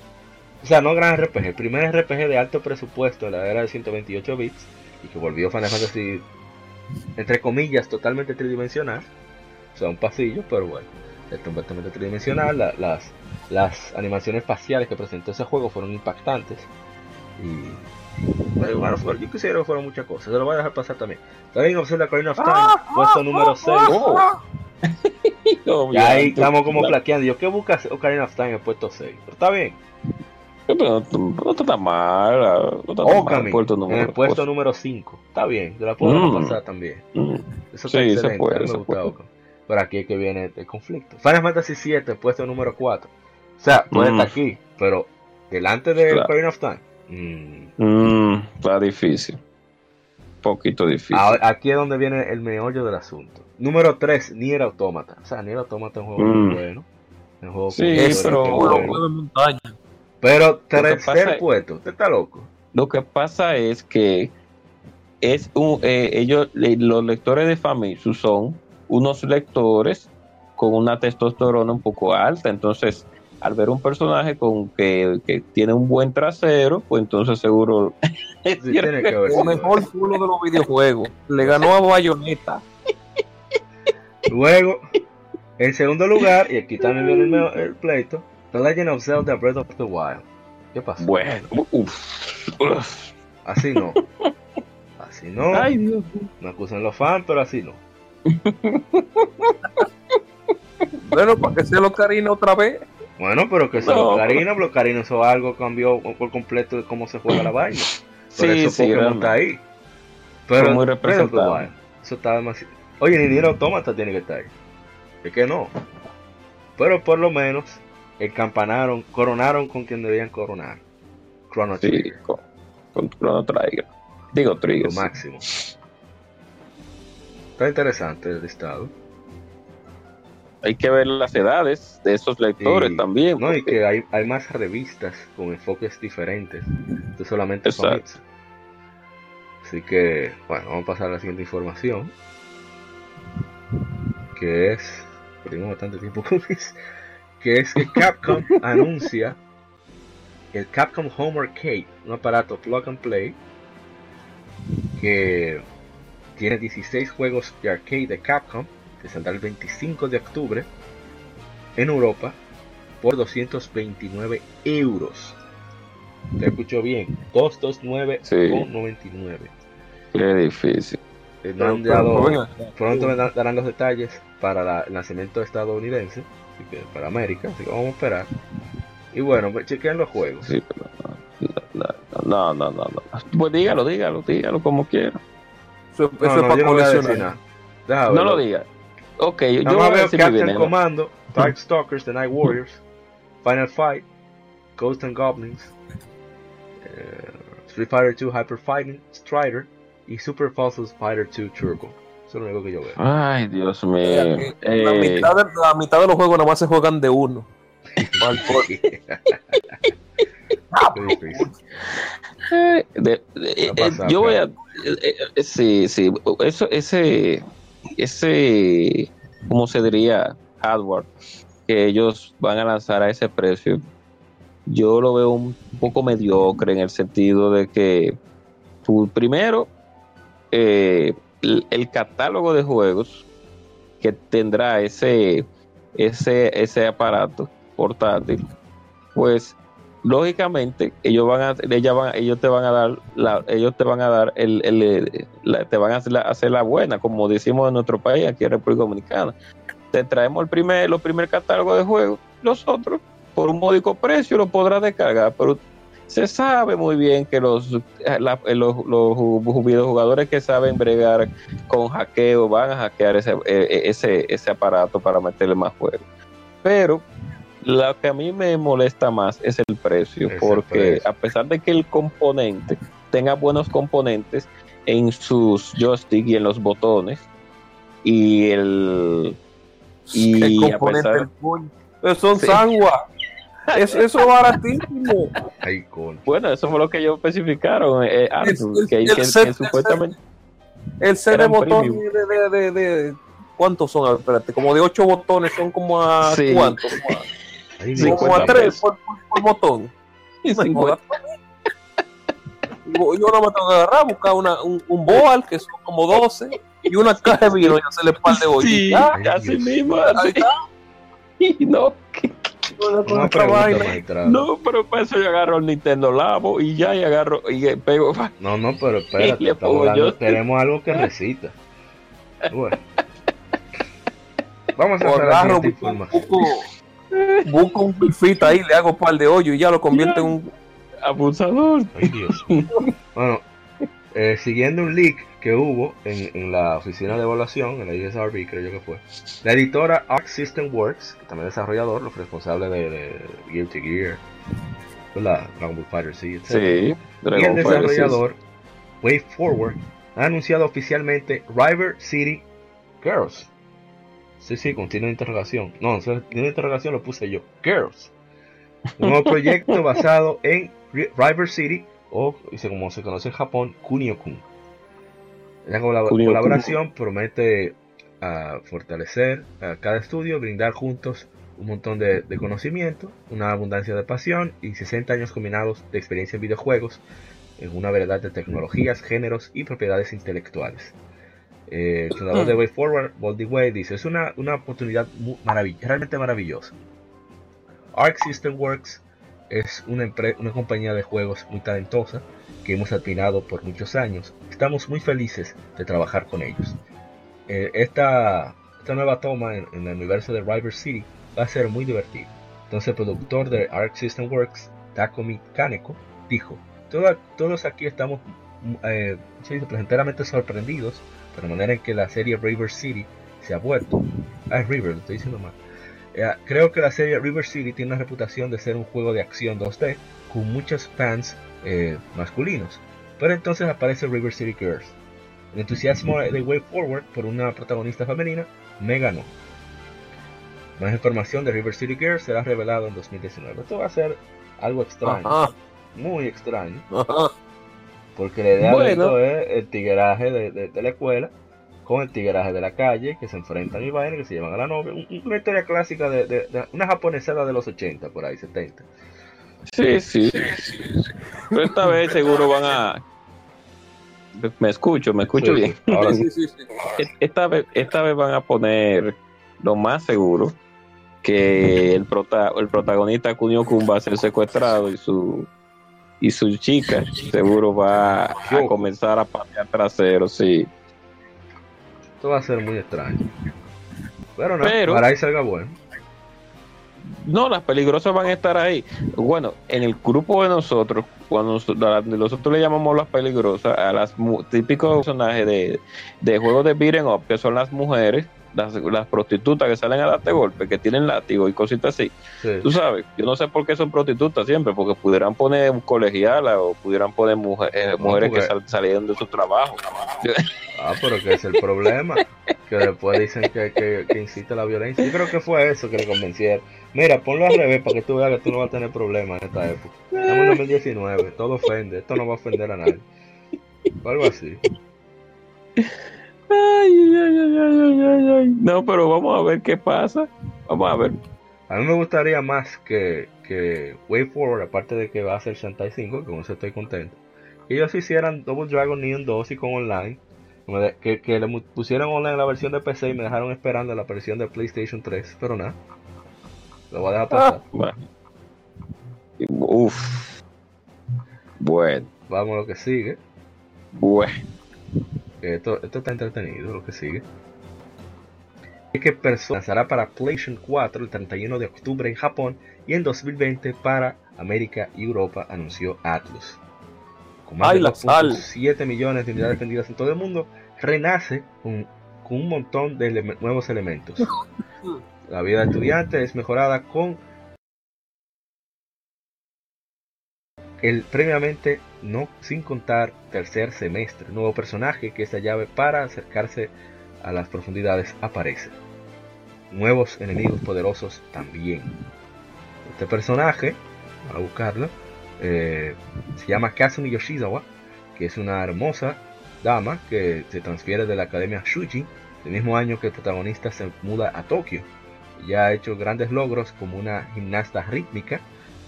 o sea, no gran RPG, el primer RPG de alto presupuesto en la era de 128 bits, y que volvió Final Fantasy, entre comillas, totalmente tridimensional, o sea, un pasillo, pero bueno, es completamente tridimensional, la- las, las animaciones faciales que presentó ese juego fueron impactantes, y Yo quisiera que fueran muchas cosas. Se lo voy a dejar pasar también. También Zelda Ocarina of Time, puesto número 6. Oh. Y ahí estamos como plaqueando. Yo, ¿qué busca Ocarina of Time en el puesto 6? Pero está bien. Pero no, no está tan mal. No está tan mal. Okami Puerto en número- el puesto número 5. Está bien, yo la puedo Mm. pasar también. Mm. Eso Sí, está se excelente. puede, a mí me gusta. Pero aquí es que viene el conflicto. Final Fantasy 7, puesto número 4. O sea, puede Mm. estar aquí, pero delante de Claro. Ocarina of Time. Mm, Mm, está difícil. Poquito difícil. Ahora, aquí es donde viene el meollo del asunto. Número 3, Nier Automata. O sea, Nier Automata es un juego muy Mm. bueno. Un juego Sí, pero- buena. juegos de montaña. Pero tercer puesto, usted está loco. Lo que pasa es que es un, eh, ellos, los lectores de Famitsu son unos lectores con una testosterona un poco alta. Entonces, al ver un personaje con que, que tiene un buen trasero, pues entonces seguro. Sí, tiene que haber El mejor culo de los videojuegos. Le ganó a Bayonetta. Luego, en segundo lugar, y aquí también viene el, pleito, The Legend of Zelda Breath of the Wild. ¿Qué pasó? Bueno, uf, uf. Así no. Así no. Ay, Dios. Me acusan los fans, pero así no. Bueno, para que sea lo Karina otra vez. Bueno, pero que se No, lo Ocarina, pero Ocarina eso algo cambió por completo de cómo se juega la vaina. Por Sí, eso sí, Pokémon está ahí. Pero muy representado. Eso está demasiado. Oye, ni Nier Automata tiene que estar ahí. Es que no. Pero por lo menos encampanaron, coronaron con quien debían coronar. Chrono Sí, Trigger, con, con Chrono Trigger. Digo Trigger. lo máximo. Está interesante el listado. Hay que ver las edades de esos lectores Y- también. No, y porque- que hay, hay más revistas con enfoques diferentes. Esto es solamente. Famitsu. Así que, bueno, vamos a pasar a la siguiente información. Que es. Perdimos bastante tiempo con eso. Que es que Capcom anuncia el Capcom Home Arcade, un aparato plug and play que tiene 16 juegos de arcade de Capcom que saldrá el 25 de octubre en Europa por 229 euros. ¿Te escuchó bien? 229,99. Sí. Qué difícil. Eh, Pero- pero pronto me da- darán los detalles para la- el lanzamiento estadounidense, así que para América, así que vamos a esperar. Y bueno, pues chequen los juegos. Sí, pero no, no, no, no, no. Pues dígalo, dígalo, dígalo como quiera. Eso, eso No, es no, para coleccionar. No lo diga. Ok, yo, Nada voy más a veo decir mi Captain veneno. Commando, Darkstalkers, The Night Warriors, Final Fight, Ghosts and Goblins, eh, Street Fighter 2 Hyper Fighting, Strider y Super Puzzle Fighter 2 Turbo. Eso es lo único que yo veo. Ay, Dios mío. Eh, La, Eh, mitad de, la mitad de los juegos nada más se juegan de uno. Eh, de- de- ¿Qué ha eh, yo voy a. eh, eh, sí, sí. Eso, ese. Ese. ¿Cómo se diría? Hardware. Que ellos van a lanzar a ese precio. Yo lo veo un poco mediocre en el sentido de que. primero. eh, el, el catálogo de juegos que tendrá ese. Ese, ese aparato portátil. Pues lógicamente ellos van a ellas van, ellos te van a dar la, ellos te van a dar el, el, eh, te van a hacer la, hacer la buena como decimos en nuestro país aquí en República Dominicana. Te traemos el primer los primer catálogo de juegos los otros por un módico precio lo podrás descargar pero se sabe muy bien que los, la- los, los videojugadores que saben bregar con hackeo van a hackear ese, eh, ese, ese aparato para meterle más juegos. Pero lo que a mí me molesta más es el precio, Es el porque precio. a pesar de que el componente tenga buenos componentes en sus joystick y en los botones, y el y el a componente pesar- del coño. Pero son Sí. sangua. Eso, eso es baratísimo. Ay, bueno, eso fue lo que ellos especificaron, eh, antes, El- que, el- que- el que set- el supuestamente El set de botones de, de, de, de- ¿Cuántos son? A Espérate, como de 8 botones son como a. Sí. ¿Cuántos? Como a- Sí, como a cuenta 3 pesos. por, por- por botón. y No, 50 Yo yo no me tengo que agarrar, buscar una, un, un boal que son como 12 y una caja de vino y hacerle par de hoyos. Sí, Ya, Ay, así mismo, así. Y no, que- esta pregunta. No, pero para eso yo agarro el Nintendo Labo y ya y agarro y pego. No, no, pero espérate, hablando- tenemos algo que recita. Bueno. Vamos a hacer la siguiente información. busco- busco un bifita ahí, le hago un par de hoyos y ya lo convierte en un. Abusador. Ay, Dios mío. Bueno, eh, siguiendo un leak que hubo en, en la oficina de evaluación, en la USRB, creo yo que fue, la editora Arc System Works, que también es desarrollador, los responsables de, de Gear to Gear, ¿verdad? Dragon Ball Fighter Z, etc. Sí, y el Dragon Ball, sí. desarrollador Way Forward ha anunciado oficialmente River City Girls. Sí, sí, con signo de interrogación. No, no, signo de interrogación lo puse yo. Girls. Un nuevo proyecto basado en Ri- River City, o como se conoce en Japón, Kunio-kun. La colaboración promete ah, fortalecer a cada estudio, brindar juntos un montón de, de conocimiento, una abundancia de pasión y 60 años combinados de experiencia en videojuegos en una variedad de tecnologías, géneros y propiedades intelectuales. Eh, el fundador de Way Forward, Baldy Way, dice, es una, una oportunidad maravill- realmente maravillosa. Arc System Works es una, una compañía de juegos muy talentosa que hemos admirado por muchos años. Estamos muy felices de trabajar con ellos. Eh, esta, esta nueva toma en, en el universo de River City va a ser muy divertida. Entonces el productor de Arc System Works, Takumi Kaneko, dijo, "Toda- todos aquí estamos eh, placenteramente sorprendidos por la manera en que la serie River City se ha vuelto. Ah, es River, lo estoy diciendo mal. Eh, creo que la serie River City tiene una reputación de ser un juego de acción 2D con muchos fans eh, masculinos. Pero entonces aparece River City Girls. El entusiasmo de Way Forward por una protagonista femenina me ganó. Más información de River City Girls será revelado en 2019. Esto va a ser algo extraño, Ajá, muy extraño, ajá. Porque la idea de esto es el tigueraje de, de- de la escuela con el tigueraje de la calle, que se enfrentan y vaina, que se llevan a la novia. Un- Una historia clásica de, de- de una japonesada de los 80, por ahí, 70. Sí, sí. Pero esta vez seguro van a. Me escucho, me escucho Sí, bien. sí, ahora sí. Sí, sí, sí. Esta vez, esta vez van a poner lo más seguro que el, prota, el protagonista Kunio Kun va a ser secuestrado y su y su chica seguro va a comenzar a patear trasero, sí. Esto va a ser muy extraño. Pero no, Pero- para ahí salga bueno. No, las peligrosas van a estar ahí. Bueno, en el grupo de nosotros, cuando nosotros le llamamos las peligrosas, a las típicos personajes de, de juegos de beat'em up, que son las mujeres, las, las prostitutas que salen a darte golpe, que tienen látigo y cositas así. Sí. Tú sabes, yo no sé por qué son prostitutas siempre, porque pudieran poner colegiala o pudieran poner mujer- eh, mujeres que sal- salieron de su trabajo. Ah, pero que es el problema. Que después dicen que, que, que incita a la violencia. Yo creo que fue eso que le convencieron. Mira, ponlo al revés para que tú veas que tú no vas a tener problemas en esta época. Estamos en 2019, todo ofende. Esto no va a ofender a nadie. O algo así. Ay, ay, ay, ay, ay, ay, ay. No, pero vamos a ver qué pasa. Vamos a ver. A mí me gustaría más que, que Way Forward, aparte de que va a ser 65, que con eso estoy contento, que ellos hicieran Double Dragon Neon 2 y con online. que Que, le pusieran online la versión de PC y me dejaron esperando la versión de PlayStation 3, pero nada. Lo voy a dejar pasar. Bueno. Uf. Bueno, Vamos a lo que sigue. bueno. Que Esto, esto está entretenido, lo que sigue. Es que Persona lanzará para PlayStation 4 el 31 de octubre en Japón y en 2020 para América y Europa, anunció Atlus. Con más ¡Ay, de la sal! 2.7 millones de unidades vendidas en todo el mundo, renace con, con un montón de nuevos elementos. La vida de estudiante es mejorada con el previamente no sin contar tercer semestre. Nuevo personaje que es la llave para acercarse a las profundidades aparece. Nuevos enemigos poderosos también. Este personaje, a buscarlo, eh, se llama Kazumi Yoshizawa, que es una hermosa dama que se transfiere de la academia Shujin el mismo año que el protagonista se muda a Tokio. Ya ha hecho grandes logros como una gimnasta rítmica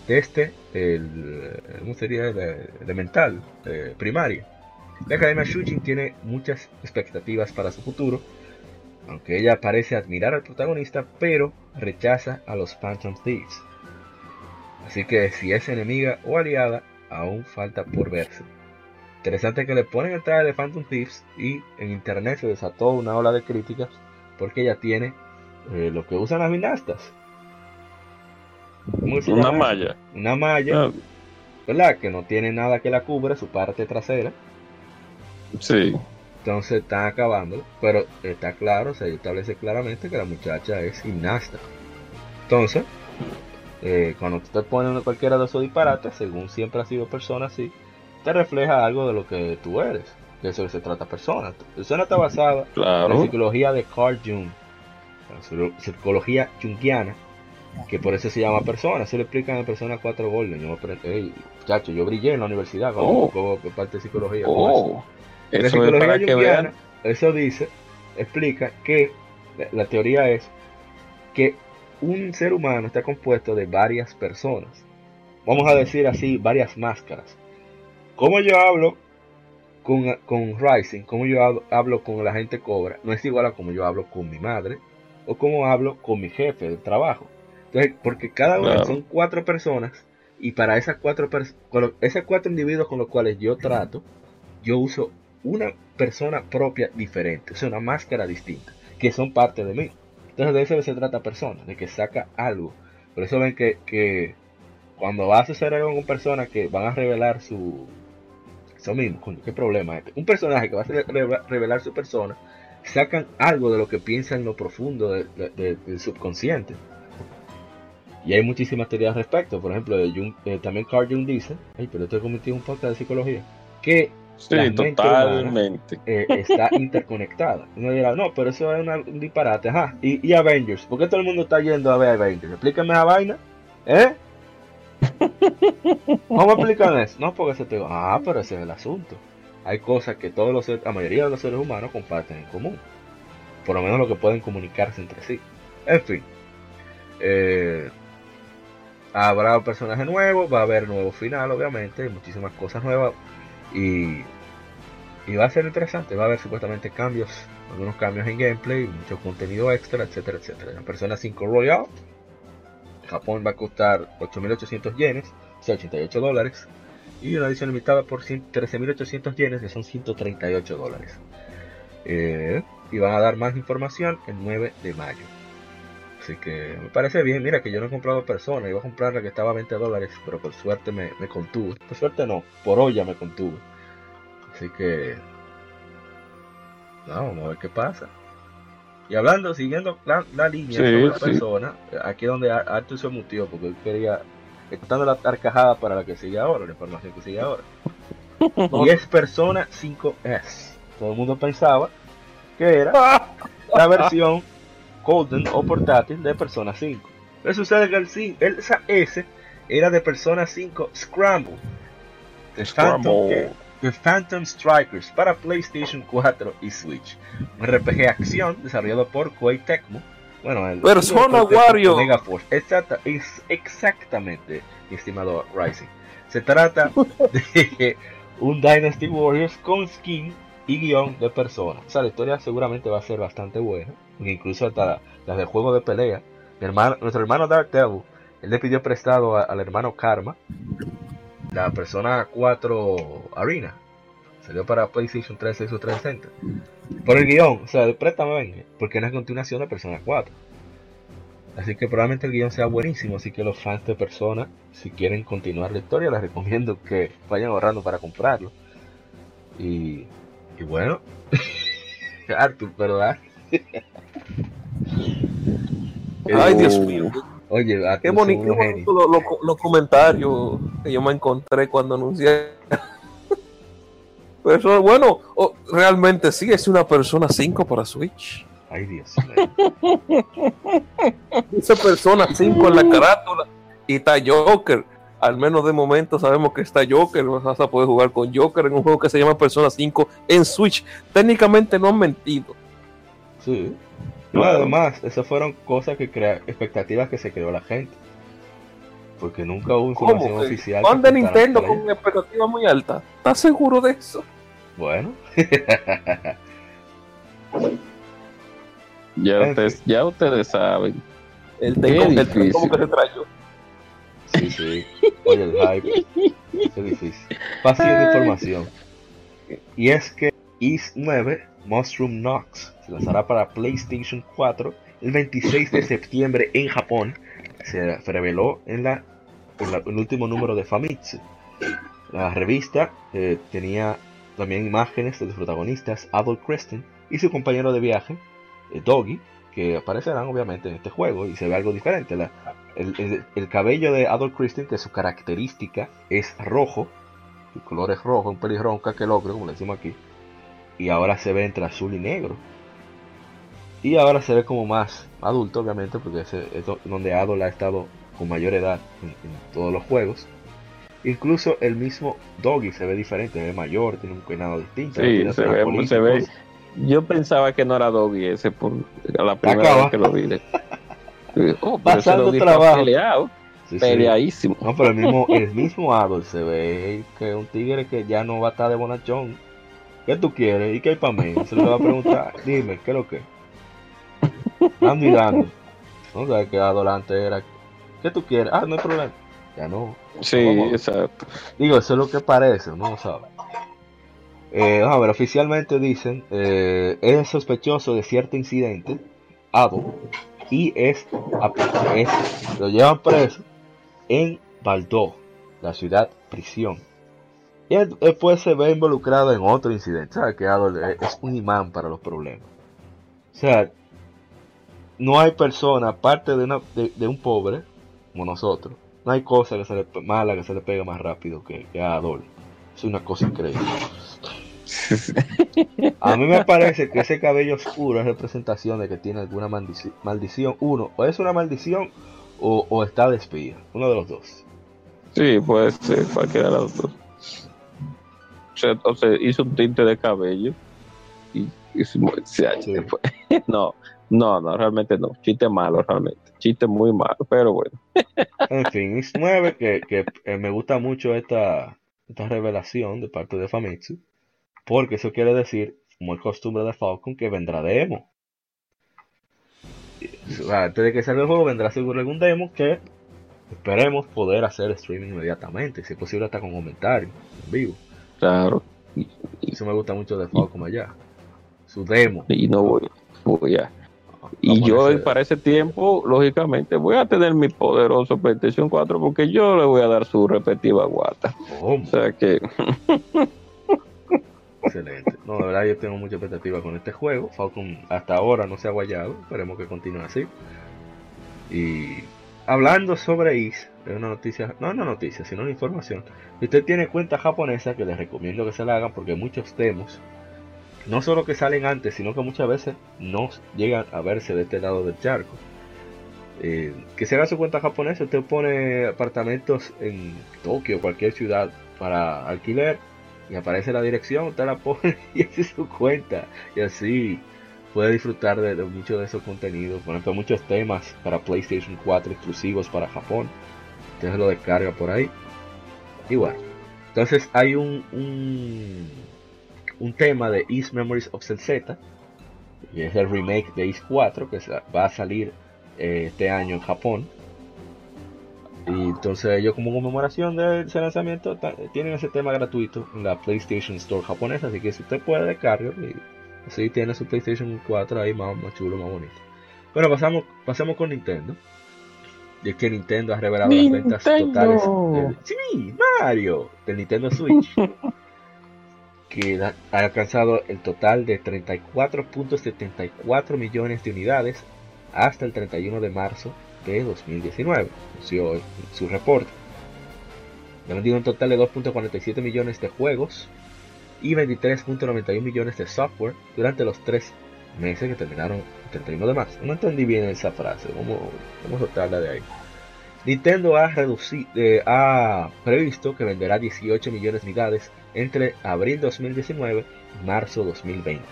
desde el elemental, primaria. La Academia Shujin tiene muchas expectativas para su futuro, aunque ella parece admirar al protagonista, pero rechaza a los Phantom Thieves. Así que si es enemiga o aliada, aún falta por verse. Interesante que le ponen el traje de Phantom Thieves y en internet se desató una ola de críticas porque ella tiene eh, lo que usan las gimnastas. ¿Cómo se Una malla. Una malla, Ah, ¿verdad? Que no tiene nada que la cubra, su parte trasera. sí. Entonces están acabando, pero está claro, se establece claramente que la muchacha es gimnasta. Entonces, eh, cuando tú te pones en cualquiera de esos disparates, según siempre ha sido persona así, te refleja algo de lo que tú eres. De eso se trata persona. Persona está basada en la psicología de Carl Jung, la psico- psicología junguiana, que por eso se llama persona. Eso le explican en Persona 4 Golden. Yo me aprendí, "Ey, muchacho, yo brillé en la universidad cuando Oh. parte de psicología. eso. Oh, La eso es psicología para que junguiana, vean. eso dice, explica que la, la teoría es que un ser humano está compuesto de varias personas. Vamos a decir así, varias máscaras. Como yo hablo con, con Rising, como yo hablo, hablo con la gente Cobra, no es igual a como yo hablo con mi madre o como hablo con mi jefe de trabajo. Entonces, porque cada una son cuatro personas y para esas cuatro, con esos cuatro individuos con los cuales yo trato, yo uso una persona propia diferente, o sea, una máscara distinta, que son parte de mí. Entonces de eso se trata persona, de que saca algo. Por eso ven que, que cuando vas a suceder algo con personas que van a revelar su... Eso mismo, coño, qué problema este. Un personaje que va a re- re- revelar su persona, sacan algo de lo que piensa en lo profundo de- de- de- del subconsciente. Y hay muchísimas teorías al respecto. Por ejemplo, Jung- eh, también Carl Jung dice, ay, pero esto cometido un podcast de psicología, que Sí, la mente totalmente. eh, está interconectada. Uno dirá, no, pero eso es una- un disparate. Ajá. Y, y Avengers, ¿por qué todo el mundo está yendo a ver Avengers? Explícame esa vaina. ¿Eh? ¿Cómo explican eso? No, porque se te digo, ah, pero ese es el asunto. Hay cosas que todos los seres- la mayoría de los seres humanos comparten en común. Por lo menos lo que pueden comunicarse entre sí. En fin. Eh, habrá personajes nuevos, va a haber nuevo final, obviamente, muchísimas cosas nuevas. Y y va a ser interesante, va a haber supuestamente cambios, algunos cambios en gameplay, mucho contenido extra, etcétera, etcétera. En Persona 5 Royal, Japón va a costar 8.800 yenes, o sea, 88 dólares, y una edición limitada por 100 13.800 yenes, que son 138 dólares. Eh, y van a dar más información el 9 de mayo. Así que me parece bien, mira que yo no he comprado Persona, iba a comprar la que estaba a 20 dólares, pero por suerte me, me contuve. Por suerte no, por hoy ya me contuve. Así que. No, vamos a ver qué pasa. Y hablando, siguiendo la, la línea Sí, sobre la sí. persona, aquí es donde Ar- Arthur se mutió porque él quería. Estando la carcajada para la que sigue ahora, la información que sigue ahora. Y es Persona 5S. Todo el mundo pensaba que era la versión Golden o portátil de Persona 5. Pero sucede que el, el- esa S era de Persona 5 Scramble. De Phantom, Scramble. The Phantom Strikers para PlayStation 4 y Switch. Un RPG acción desarrollado por Koei Tecmo. Bueno, el Persona Wario. Exacta, es exactamente, mi estimado Rising. Se trata de un Dynasty Warriors con skin y guion de persona. O sea, la historia seguramente va a ser bastante buena. Incluso hasta las del juego de pelea. Nuestro hermano Dark Devil, él le pidió prestado al hermano Karma la persona 4 Arena. Salió para PlayStation 3, Xbox 360. Por el guion, o sea, préstame venga, porque no es continuación de Persona 4. Así que probablemente el guion sea buenísimo, así que los fans de Persona, si quieren continuar la historia, les recomiendo que vayan ahorrando para comprarlo. Y, y bueno, Arthur, ¿verdad? Ay, Dios Oh. mío. Oye, Arthur, Qué bonito, los, los- los comentarios que yo me encontré cuando anuncié. Pero eso, bueno, oh, realmente sí es una persona 5 para Switch. Ay, Dios mío. Dice persona 5 en la carátula y está Joker. Al menos de momento sabemos que está Joker. Vas a poder jugar con Joker en un juego que se llama Persona 5 en Switch. Técnicamente no han mentido. Sí. No, Claro. además, esas fueron cosas que crea, expectativas que se creó la gente. Porque nunca hubo información ¿Cómo oficial. De Nintendo con expectativa muy alta. ¿Estás seguro de eso? Bueno, Ya ustedes, ya ustedes saben. El Qué tengo el difícil. como que se trayó. Sí, sí. Oye, el hype. Es difícil. Fácil de información. Y es que Is 9 Mushroom Knox lanzará para PlayStation 4 el 26 de septiembre en Japón. Se reveló en, la, en el último número de Famitsu. La revista eh, tenía también imágenes de los protagonistas Adol Creston y su compañero de viaje, eh, Doggy, que aparecerán obviamente en este juego y se ve algo diferente. El, el- el cabello de Adol Christian, que su característica es rojo, su color es rojo, un pelirrojo, un ocre, como le decimos aquí, y ahora se ve entre azul y negro. Y ahora se ve como más adulto, obviamente, porque es do- donde Adol ha estado con mayor edad en, en todos los juegos. Incluso el mismo Doggy se ve diferente, se ve mayor, tiene un peinado distinto. Sí, se ve, se ve. Yo pensaba que no era Doggy ese por la primera Acaba. vez que lo vi. Oh, Pasando trabajo. peleado, Sí, sí. peleadísimo. No, pero el mismo, el mismo Adol se ve que es un tigre que ya no va a estar de bonachón. ¿Qué tú quieres? ¿Y qué hay para mí? Se le va a preguntar. Dime, ¿qué es lo que? Dando y dando. No sabes que Adol antes era. ¿Qué tú quieres? Ah, no hay problema. Ya no. Sí, Vamos. exacto. Digo, eso es lo que parece, no sabes. Eh, vamos a ver, oficialmente dicen, eh, es sospechoso de cierto incidente, Adol, y es, es- lo llevan preso en Baldó, la ciudad prisión. Y él- después se ve involucrado en otro incidente, ¿sabes? Que Adol es, es un imán para los problemas. O sea, no hay persona, aparte de, una, de, de un pobre, como nosotros, no hay cosa que se le, mala que se le pega más rápido que, que a Adol. Es una cosa increíble. A mí me parece que ese cabello oscuro es representación de que tiene alguna maldici- maldición. Uno, o es una maldición o, o está de espía. Uno de los dos. Sí, puede ser cualquiera de los dos. Se, o sea, hizo un tinte de cabello y, y se- se- Sí. después- no, no, no, realmente no. Chiste malo, realmente. Chiste muy malo, pero bueno. En fin, es 9 que, que, eh, me gusta mucho esta, esta revelación de parte de Famitsu. Porque eso quiere decir, como es costumbre de Falcon, que vendrá demo. O sea, antes de que salga el juego vendrá seguro algún demo que esperemos poder hacer streaming inmediatamente. Si es posible hasta con comentarios en vivo. Claro. Eso me gusta mucho de Falcon allá. Su demo. Y no voy, voy a. Y yo para ese tiempo, lógicamente, voy a tener mi poderoso PlayStation 4 porque yo le voy a dar su respectiva guata. O sea que, Excelente. No, de verdad yo tengo mucha expectativa con este juego. Falcon hasta ahora no se ha guayado. Esperemos que continúe así. Y hablando sobre Is, es una noticia, no una noticia, sino una información. Si usted tiene cuenta japonesa, que les recomiendo que se la hagan porque muchos demos, no solo que salen antes, sino que muchas veces no llegan a verse de este lado del charco. Eh, que se haga su cuenta japonesa, usted pone apartamentos en Tokio, cualquier ciudad para alquiler y aparece la dirección, usted la pone y hace su cuenta. Y así puede disfrutar de, de muchos de esos contenidos, por ejemplo muchos temas para PlayStation 4 exclusivos para Japón, usted lo descarga por ahí. Bueno, entonces hay un, un, un tema de East Memories of Z y es el remake de East 4 que va a salir eh, este año en Japón y entonces ellos como conmemoración de ese lanzamiento tienen ese tema gratuito en la PlayStation Store japonesa, así que si usted puede descargar y así tiene su PlayStation 4 ahí más, más chulo, más bonito. Bueno, pasamos, pasemos con Nintendo. Y es que Nintendo ha revelado las ventas totales del, sí, Mario, del Nintendo Switch. que ha alcanzado el total de 34.74 millones de unidades hasta el 31 de marzo de 2019, anunció su reporte. Ha vendido un total de 2.47 millones de juegos y 23.91 millones de software durante los tres meses que terminaron el 31 de marzo. No entendí bien esa frase, vamos, vamos a soltarla de ahí. Nintendo ha, reducido, eh, ha previsto que venderá 18 millones de unidades entre abril 2019 y marzo 2020.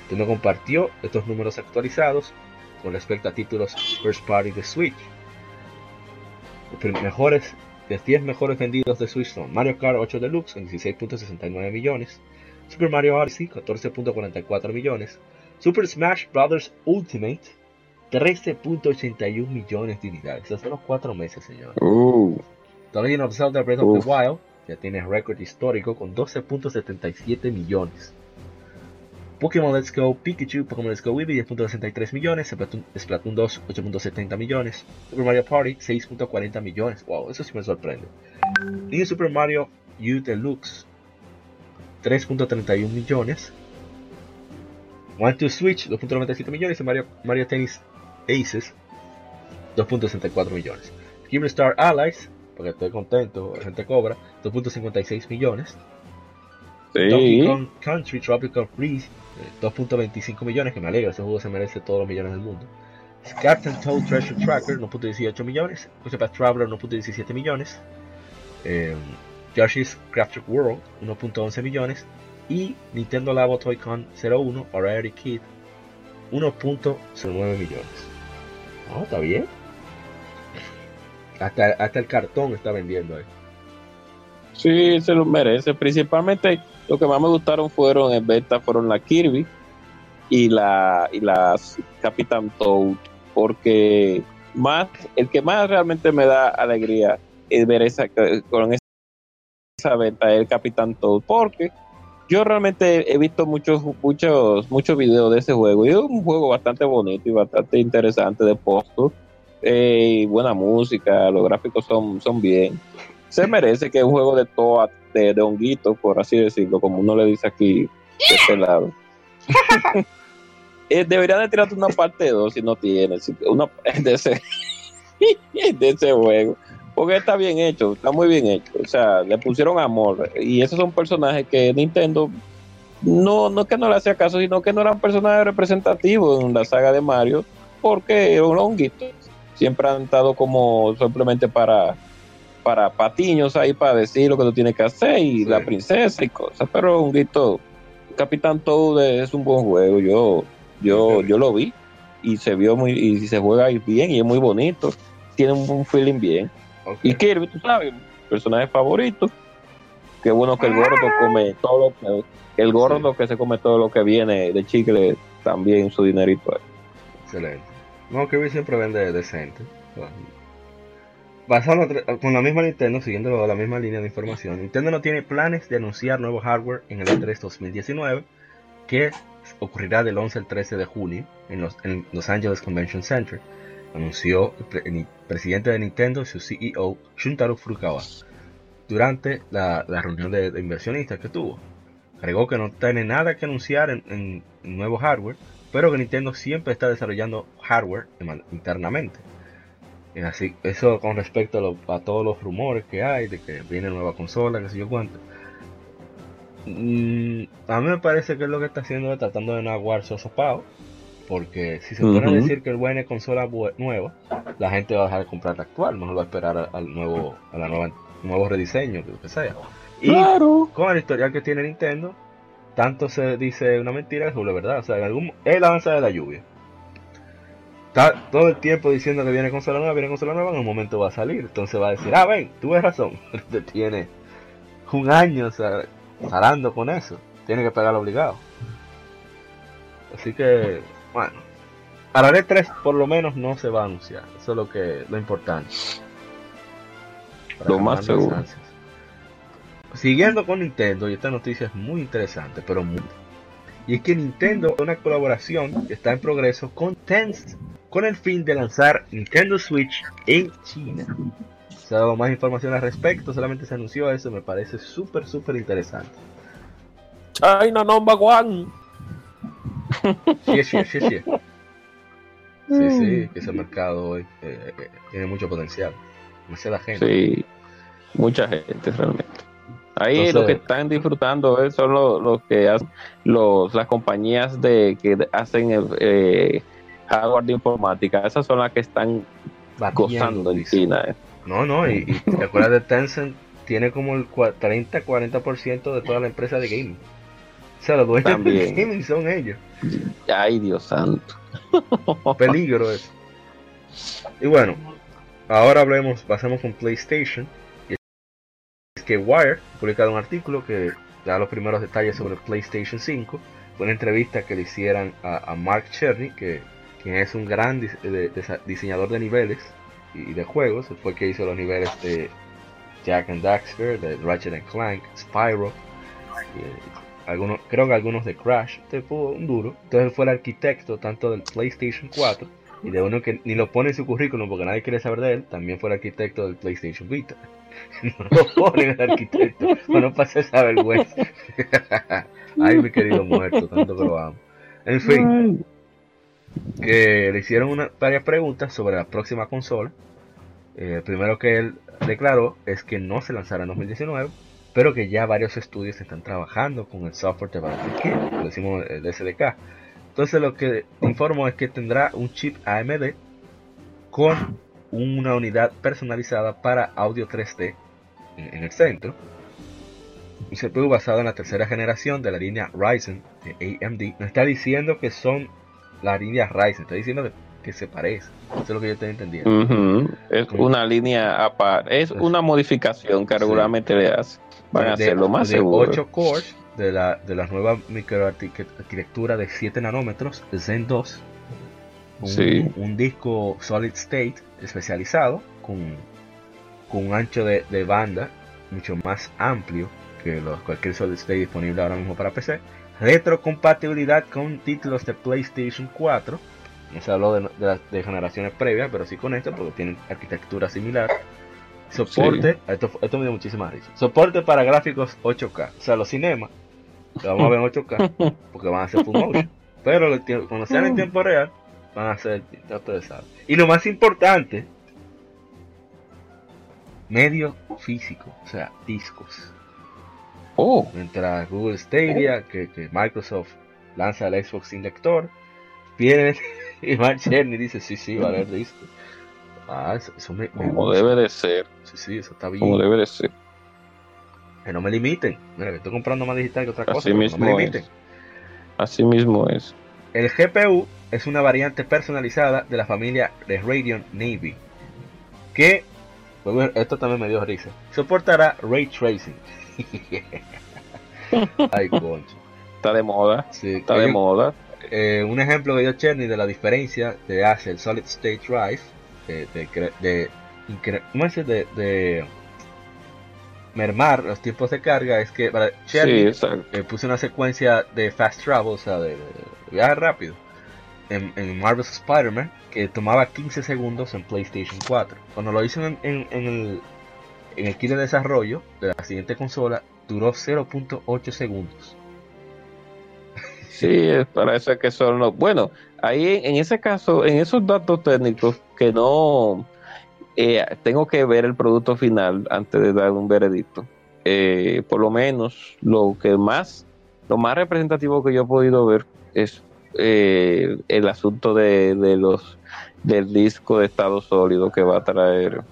Nintendo compartió estos números actualizados con respecto a títulos first party de Switch. Los mejores, los 10 mejores vendidos de Switch son Mario Kart 8 Deluxe con 16.69 millones, Super Mario Odyssey 14.44 millones, Super Smash Bros. Ultimate 13.81 millones de unidades. Son los cuatro meses, señores. Uh, Legend of Zelda Breath of the Wild ya tiene récord histórico con 12.77 millones. Pokémon Let's Go Pikachu, Pokémon Let's Go Eevee 10.63 millones, Splatoon, Splatoon 2 8.70 millones, Super Mario Party 6.40 millones, wow, eso sí me sorprende. New Super Mario U Deluxe 3.31 millones, One to Switch 2.97 millones y Mario, Tennis Aces 2.64 millones. Killer Star Allies, porque estoy contento, la gente cobra 2.56 millones. Donkey. Kong Country Tropical Freeze, eh, 2.25 millones, que me alegra, ese juego se merece todos los millones del mundo. Captain Toad Treasure Tracker, 1.18 millones. Octopath Traveler, 1.17 millones. Eh, Yoshi's Crafted World, 1.11 millones. Y Nintendo Labo Toy Con 01, Variety Kid, 1.09 millones. No, está bien. Hasta, hasta el cartón está vendiendo ahí. Sí, se lo merece. Principalmente lo que más me gustaron fueron en venta fueron la Kirby y la y las Capitán Toad, porque más el que más realmente me da alegría es ver esa con esa venta es el Capitán Toad, porque yo realmente he visto muchos muchos muchos videos de ese juego y es un juego bastante bonito y bastante interesante de postos. Eh, buena música, los gráficos son, son bien se merece que un juego de toa, de, de honguito, por así decirlo, como uno le dice aquí de este lado. Eh, debería de tirarte una parte 2 si no tiene si- una de ese, de ese juego. Porque está bien hecho, está muy bien hecho. O sea, le pusieron amor. Y esos son personajes que Nintendo no, no es que no le hacía caso, sino que no eran personajes representativos en la saga de Mario, porque eran los honguitos. Siempre han estado como simplemente para para patiños ahí para decir lo que tú tienes que hacer y Sí. la princesa y cosas, pero un grito Capitán Toad es un buen juego, yo yo yo lo vi y se vio muy y se juega ahí bien y es muy bonito, tiene un, un feeling bien. Y Kirby, tú sabes, personaje favorito. Qué bueno que el gordo come todo lo que el gordo que se come todo lo que viene de chicle también su dinerito. ahí. Excelente. No, Kirby siempre vende decente. Basado con la misma Nintendo, siguiendo la misma línea de información, Nintendo no tiene planes de anunciar nuevo hardware en el E3 2019, que ocurrirá del 11 al 13 de junio en Los, Los Angeles Convention Center, anunció el, pre- el presidente de Nintendo su CEO, Shuntaro Furukawa, durante la, reunión de, inversionistas que tuvo. Agregó que no tiene nada que anunciar en- en nuevo hardware, pero que Nintendo siempre está desarrollando hardware internamente. Y así, eso con respecto a, lo- a todos los rumores que hay de que viene nueva consola, que sé yo cuánto. Mm, a mí me parece que es lo que está haciendo es tratando de no aguar sosopao. Porque si se puede Ujú. decir que el buena consola nueva, la gente va a dejar de comprar la actual, no va a esperar al nuevo, a la nueva, nuevo rediseño, lo que sea. Y Claro. con el historial que tiene Nintendo, tanto se dice una mentira como la verdad. O sea, en algún es la danza de la lluvia. Está todo el tiempo diciendo que viene consola nueva, viene consola nueva, en un momento va a salir. Entonces va a decir, ah, ven, tuve razón. Te tiene un año o sea, con eso. Tiene que pegarlo obligado. Así que, bueno. Para el 3 por lo menos no se va a anunciar. Eso es lo que lo importante. Para Lo más seguro. Siguiendo con Nintendo, y esta noticia es muy interesante, pero muy. Y es que Nintendo una colaboración que está en progreso con Tencent con el fin de lanzar Nintendo Switch en China. Se ha dado más información al respecto, solamente se anunció eso, me parece súper, súper interesante. China number one. Sí, sí, sí, sí. Sí, sí, que ese mercado hoy eh, eh, tiene mucho potencial. Demasiada gente. Sí, mucha gente realmente. Ahí Entonces- lo que están disfrutando eh, son los, los que hacen los, las compañías de que hacen el, eh, hardware de informática. Esas son las que están gozando en. China. eh. No, no, y, y te acuerdas de Tencent, tiene como el 30-40% de toda la empresa de gaming. O sea, los dueños También. de gaming son ellos. Ay, Dios santo. Peligro eso. Y bueno, ahora hablemos, pasemos con PlayStation. Que Wire ha publicado un artículo que da los primeros detalles sobre PlayStation 5. Fue una entrevista que le hicieran a, Mark Cherny, que quien es un gran de- diseñador de niveles y de juegos. Fue que hizo los niveles de Jack and Daxter, de Ratchet and Clank, Spyro, eh, algunos, creo que algunos de Crash. Este fue un duro. Entonces fue el arquitecto tanto del PlayStation 4 y de uno que ni lo pone en su currículum porque nadie quiere saber de él. También fue el arquitecto del PlayStation Vita. No lo ponen el arquitecto, para no pase esa vergüenza. Ay, mi querido muerto, tanto que lo amo. En fin, que le hicieron varias preguntas sobre la próxima consola. Eh, primero que él declaró es que no se lanzará en 2019, pero que ya varios estudios están trabajando con el software Development Kit, lo decimos el SDK. Entonces lo que informó es que tendrá un chip AMD con una unidad personalizada para audio 3D en, el centro. Un CPU basado en la tercera generación de la línea Ryzen de AMD. No está diciendo que son la línea Ryzen, está diciendo que, se parece. Eso es lo que yo estoy entendiendo. Es una línea aparte, es una modificación que Sí. regularmente le hace. Van a hacerlo más de seguro. 8 cores de la, de la nueva microarquitectura de 7 nanómetros, Zen 2. Un, Sí. un disco solid state especializado con, con un ancho de, de banda mucho más amplio que los, cualquier solid state disponible ahora mismo para PC. Retrocompatibilidad con títulos de PlayStation 4. No se habló de, de las de generaciones previas, pero sí con esto porque tienen arquitectura similar. Soporte, esto, esto me dio muchísima risa. Soporte para gráficos 8K. O sea, los cinemas, lo vamos a ver en 8K, porque van a ser full motion. Pero cuando sean en tiempo real, van a ser, ya ustedes saben. Y lo más importante, medio físico, o sea, discos. Oh, Mientras Google Stadia, que, que Microsoft lanza el Xbox sin lector, viene y Mark Cherny dice, sí, sí, va a haber disco. Ah, eso, eso me, me como gusta. debe de ser, Sí, sí, eso está bien. como debe de ser. Que no me limiten. Mira, que estoy comprando más digital que otra cosa. Así mismo no me limiten. es. Así mismo es. El GPU es una variante personalizada de la familia de Radeon Navy. Que, pues, esto también me dio risa. Soportará ray tracing. Ay, concho. Está de moda, Sí, está de moda. eh, un ejemplo que dio Cherny de la diferencia de hace el Solid State Drive de, de, de, incre- ¿cómo es? de, de mermar los tiempos de carga es que para Sí, Cherny exacto. eh, puse una secuencia de fast travel, o sea, de, de- viaje rápido en, en Marvel's Spider-Man que tomaba 15 segundos en PlayStation 4. Cuando lo hizo en, en- en el, en el kit de desarrollo de la siguiente consola, duró 0.8 segundos. Sí, es para eso que son los. Bueno, ahí en ese caso, en esos datos técnicos que no. Eh, tengo que ver el producto final antes de dar un veredicto. Eh, por lo menos lo que más. Lo más representativo que yo he podido ver es eh, el asunto de, de los del disco de estado sólido que va a traer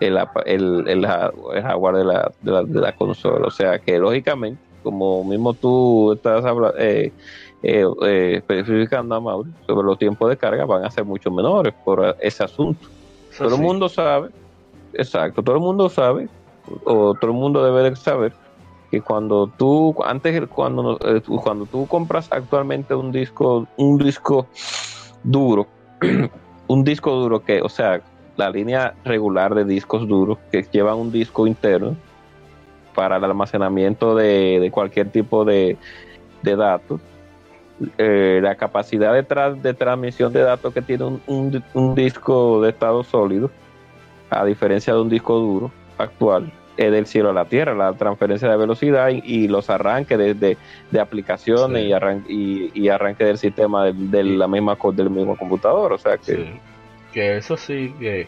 el, el, el, el hardware de la, de, la, de la consola. O sea que lógicamente, como mismo tú estás hablando, eh, eh, eh, especificando a Mauri sobre los tiempos de carga, van a ser mucho menores por ese asunto. Eso todo sí. el mundo sabe, exacto, todo el mundo sabe, o todo el mundo debe de saber que cuando tú antes cuando eh, cuando tú compras actualmente un disco un disco duro un disco duro que o sea la línea regular de discos duros que llevan un disco interno para el almacenamiento de, de cualquier tipo de, de datos eh, la capacidad de, tra- de transmisión de datos que tiene un, un- un disco de estado sólido a diferencia de un disco duro actual es del cielo a la tierra, la transferencia de velocidad y, y los arranques de, de- de aplicaciones Sí. y, arran- y, y arranque del sistema de, de la misma del mismo computador, o sea que Sí. Que eso sí, que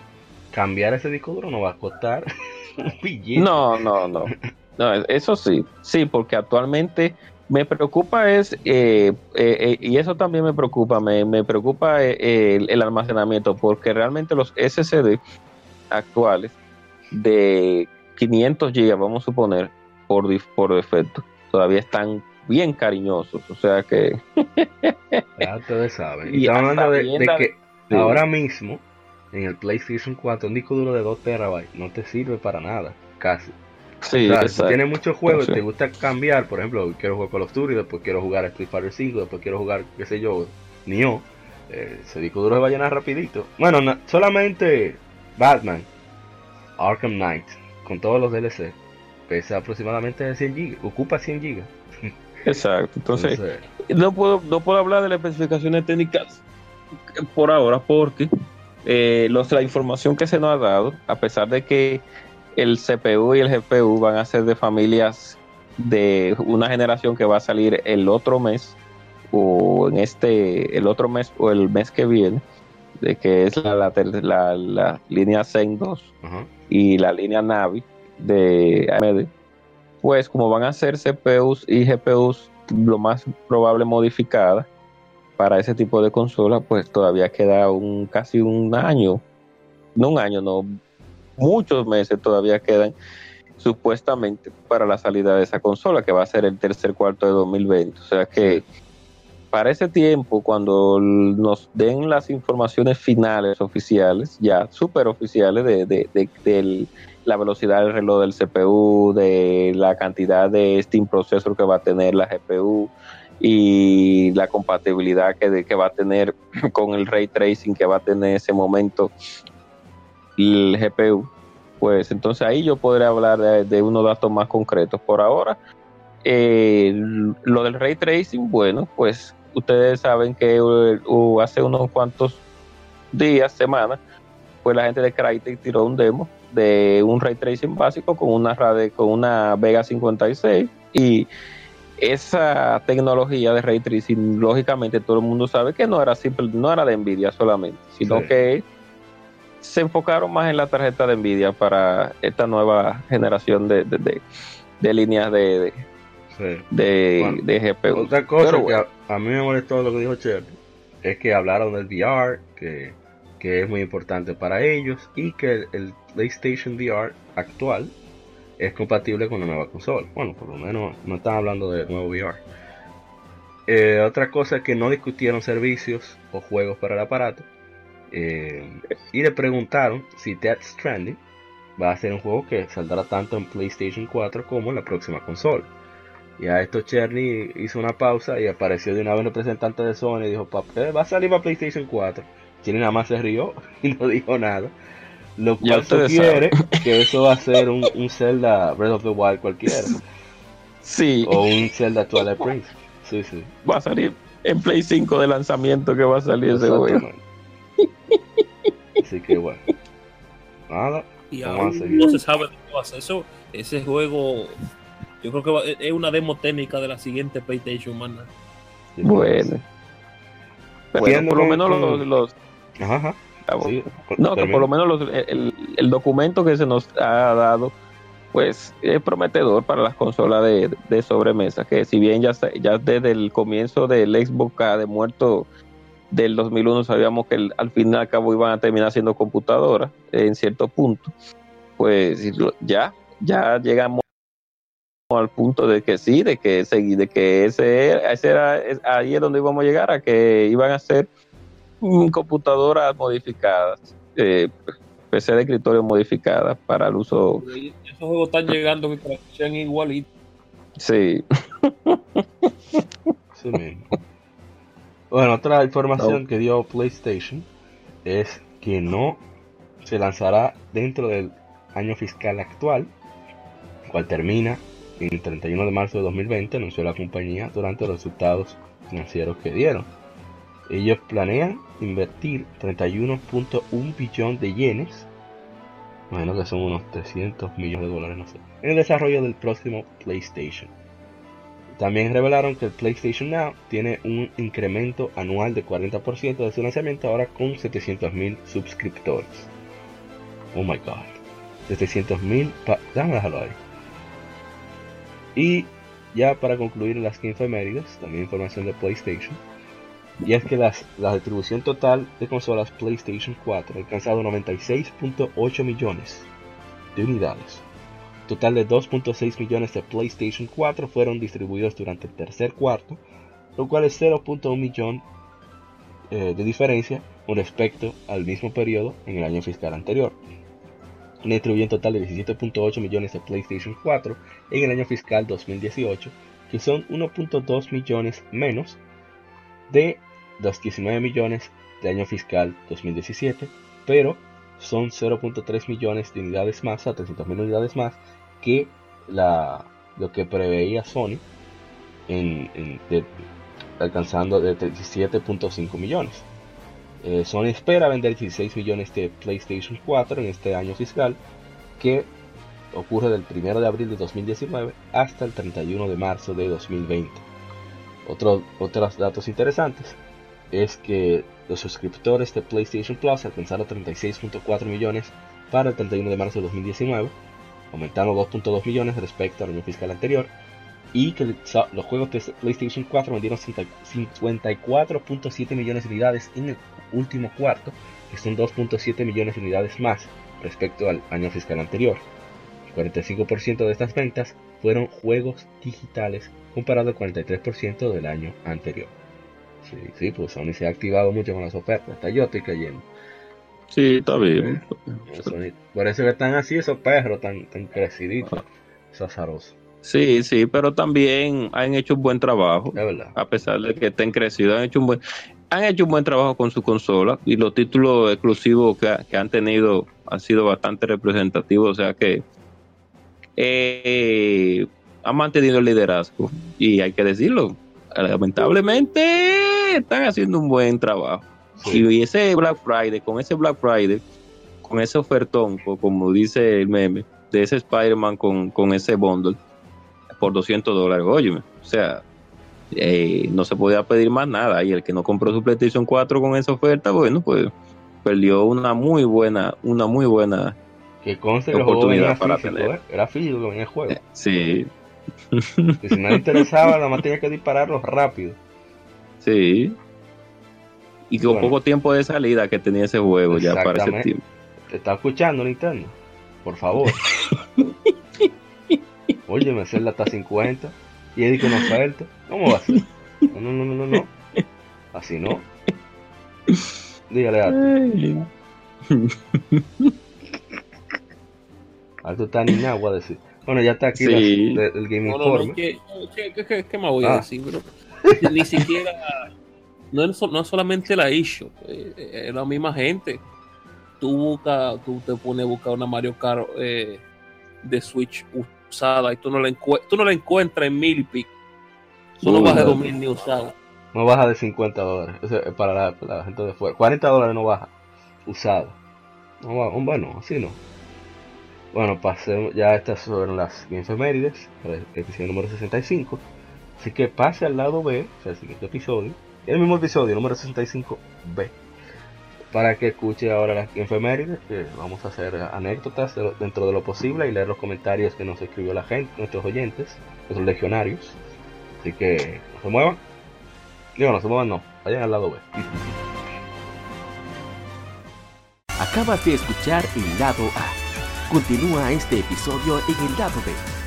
cambiar ese disco duro no va a costar un billete. no, no, no, no, eso sí, sí, porque actualmente me preocupa es eh, eh, eh, y eso también me preocupa, me, me preocupa eh, el, el almacenamiento porque realmente los SSD actuales de 500 GB, vamos a suponer, por, por defecto, todavía están bien cariñosos. O sea que Ya ustedes saben. Y estamos hablando de, que sí. ahora mismo en el PlayStation 4 un disco duro de 2 terabytes no te sirve para nada, casi. Sí, o sea, si tienes muchos juegos Sí. y te gusta cambiar, por ejemplo, quiero jugar Call of Duty, después quiero jugar Street Fighter 5, después quiero jugar, qué sé yo, Nioh, eh, ese disco duro se va a llenar rapidito. Bueno, solamente Batman, Arkham Knight, con todos los DLC, pesa aproximadamente 100 GB, ocupa 100 GB. Exacto. Entonces, no puedo, no puedo hablar de las especificaciones técnicas por ahora porque eh, los, la información que se nos ha dado, a pesar de que el CPU y el GPU van a ser de familias de una generación que va a salir el otro mes o en este el otro mes o el mes que viene de que es la, la, la- la línea Zen 2 Ajá. y la línea Navi de AMD, pues como van a ser CPUs y GPUs lo más probable modificadas para ese tipo de consola, pues todavía queda un casi un año, no un año, no, muchos meses todavía quedan supuestamente para la salida de esa consola, que va a ser el tercer cuarto de 2020. O sea que para ese tiempo, cuando nos den las informaciones finales oficiales, ya super oficiales de, de, la velocidad del reloj del CPU, de la cantidad de Steam Processor que va a tener la GPU y la compatibilidad que, que va a tener con el ray tracing que va a tener en ese momento el GPU, pues entonces ahí yo podré hablar de, de unos datos más concretos. Por ahora, eh, lo del ray tracing, bueno, pues ustedes saben que eh, uh, hace unos cuantos días, semanas, pues la gente de Crytek tiró un demo de un ray tracing básico con una Rade, con una Vega 56 y esa tecnología de ray tracing, lógicamente todo el mundo sabe que no era simple, no era de Nvidia solamente, sino Sí. que se enfocaron más en la tarjeta de Nvidia para esta nueva generación de, de, de- de líneas de, de, Sí. de- Bueno, de GPU. Otra cosa Pero que bueno. a, a mí me molestó lo que dijo Cher es que hablaron del VR, que, que es muy importante para ellos, y que el, el PlayStation VR actual es compatible con la nueva consola. Bueno, por lo menos no están hablando de nuevo VR. Eh, otra cosa es que no discutieron servicios o juegos para el aparato. Eh, y le preguntaron si Death Stranding va a ser un juego que saldrá tanto en PlayStation 4 como en la próxima consola. Y a esto Cherny hizo una pausa y apareció de una vez el representante de Sony y dijo, "Pa- eh, va a salir para PlayStation 4. Cherny nada más se rió y no dijo nada. Lo cual sugiere que eso va a ser un, un Zelda Breath of the Wild cualquiera. Sí, o un Zelda Twilight Prince. Sí, sí. va a salir en Play 5 de lanzamiento que va a salir ese juego. Así que bueno. Nada. Y aún no se sabe de qué va a ser eso. Ese juego, yo creo que va- es una demo técnica de la siguiente PlayStation, man. Sí, Bueno. Bueno, Siguiendo por lo menos con- los, los- Ajá, ajá. Sí, no, que por lo menos los- el, el documento que se nos ha dado, pues es prometedor para las consolas de, de sobremesa, que si bien ya, ya desde el comienzo del Xbox de muerto del 2001 sabíamos que el- al fin y al cabo iban a terminar siendo computadoras en cierto punto, pues ya, ya llegamos al punto de que sí, de que ese, de que ese, era- ese era, es- ahí es donde íbamos a llegar, a que iban a ser computadoras modificadas, eh, PC de escritorio modificadas para el uso, Esos juegos están llegando que sean igualitos. sí, Sí mismo. Bueno, otra información que dio PlayStation es que no se lanzará dentro del año fiscal actual, cual termina en el 31 de marzo de 2020, anunció la compañía durante los resultados financieros que dieron. Ellos planean invertir 31.1 billón de yenes, imagino que son unos 300 millones de dólares, no sé, en el desarrollo del próximo PlayStation. También revelaron que el PlayStation Now tiene un incremento anual de 40% de su lanzamiento ahora con 700.000 suscriptores. Oh my god. 700.000... pa- Déjame dejarlo ahí. Y ya para concluir las 15 efemérides, también información de PlayStation. Y es que las- la distribución total de consolas PlayStation 4 ha alcanzado 96.8 millones de unidades. Total de 2.6 millones de PlayStation 4 fueron distribuidos durante el tercer cuarto, lo cual es 0.1 millón eh, de diferencia con respecto al mismo periodo en el año fiscal anterior. Una distribución total de 17.8 millones de PlayStation 4 en el año fiscal 2018, que son 1.2 millones menos de los 19 millones de año fiscal 2017, pero son 0.3 millones de unidades más, a 300.000 unidades más que lo que preveía Sony, en, alcanzando de 17.5 millones. Eh, Sony espera vender 16 millones de PlayStation 4 en este año fiscal, que ocurre del 1 de abril de 2019 hasta el 31 de marzo de 2020. Otro, otros datos interesantes es que los suscriptores de PlayStation Plus alcanzaron 36.4 millones para el 31 de marzo de 2019, aumentando 2.2 millones respecto al año fiscal anterior, y los juegos de PlayStation 4 vendieron 54.7 millones de unidades en el último cuarto, que son 2.7 millones de unidades más respecto al año fiscal anterior. El 45% de estas ventas fueron juegos digitales comparado al 43% del año anterior. Sí, sí, pues Sony se ha activado mucho con las ofertas. Hasta yo estoy cayendo. Sí, está bien. Por eso que están así esos perros tan, tan creciditos. Sí, sí, pero también han hecho un buen trabajo. A pesar de que estén crecidos, han hecho un buen, han hecho un buen trabajo con su consola y los títulos exclusivos que, que han tenido han sido bastante representativos, o sea que eh, han mantenido el liderazgo y hay que decirlo, lamentablemente están haciendo un buen trabajo. Sí. Y ese Black Friday, con ese Black Friday, con ese ofertón, co- como dice el meme, de ese Spider-Man con, con ese bundle, por 200 dólares, óyeme, o sea, eh, no se podía pedir más nada. Y el que no compró su PlayStation 4 con esa oferta, bueno, pues perdió una muy buena, una muy buena, Que conste que el juego Oportunidad venía para físico, tener. ¿eh? Era físico que venía el juego. sí, si no le interesaba, nada más tenía que dispararlo rápido. Sí. Y con Bueno. poco tiempo de salida que tenía ese juego ya para ese tiempo. ¿Te está escuchando Nintendo? Por favor. Oye, me Zelda está a 50. Y Eddie con oferta. ¿Cómo va a ser? No, no, no, no, no, no. Así no. Dígale a. Alto está ni nada, voy a decir. Bueno, ya está aquí Sí. las- el Game No, no, no. ¿qué, qué, qué- qué- qué más voy Ah. a decir, bro? Ni siquiera. No es, no es solamente la issue, eh, es la misma gente. Tú busca, tú te pones a buscar una Mario Kart eh, de Switch usada y tú no la, tú no la encuentras en mil y pico. Solo baja de no. 2000 ni usada. No baja de 50 dólares. Eso es para la, para la gente de fuera. 40 dólares no baja. Usado. No. Bueno, así no. Bueno, pasemos. Ya estas son las efemérides. para El episodio número 65. Así que pase al lado B. O sea, el siguiente episodio. El mismo episodio, número 65B. Para que escuche ahora las efemérides. Que vamos a hacer anécdotas dentro de lo posible. Y leer los comentarios que nos escribió la gente. Nuestros oyentes. Nuestros legionarios. Así que no se muevan. Digo, no se muevan, no. Vayan al lado B. Acabas de escuchar el lado A. Continúa este episodio en el lado B.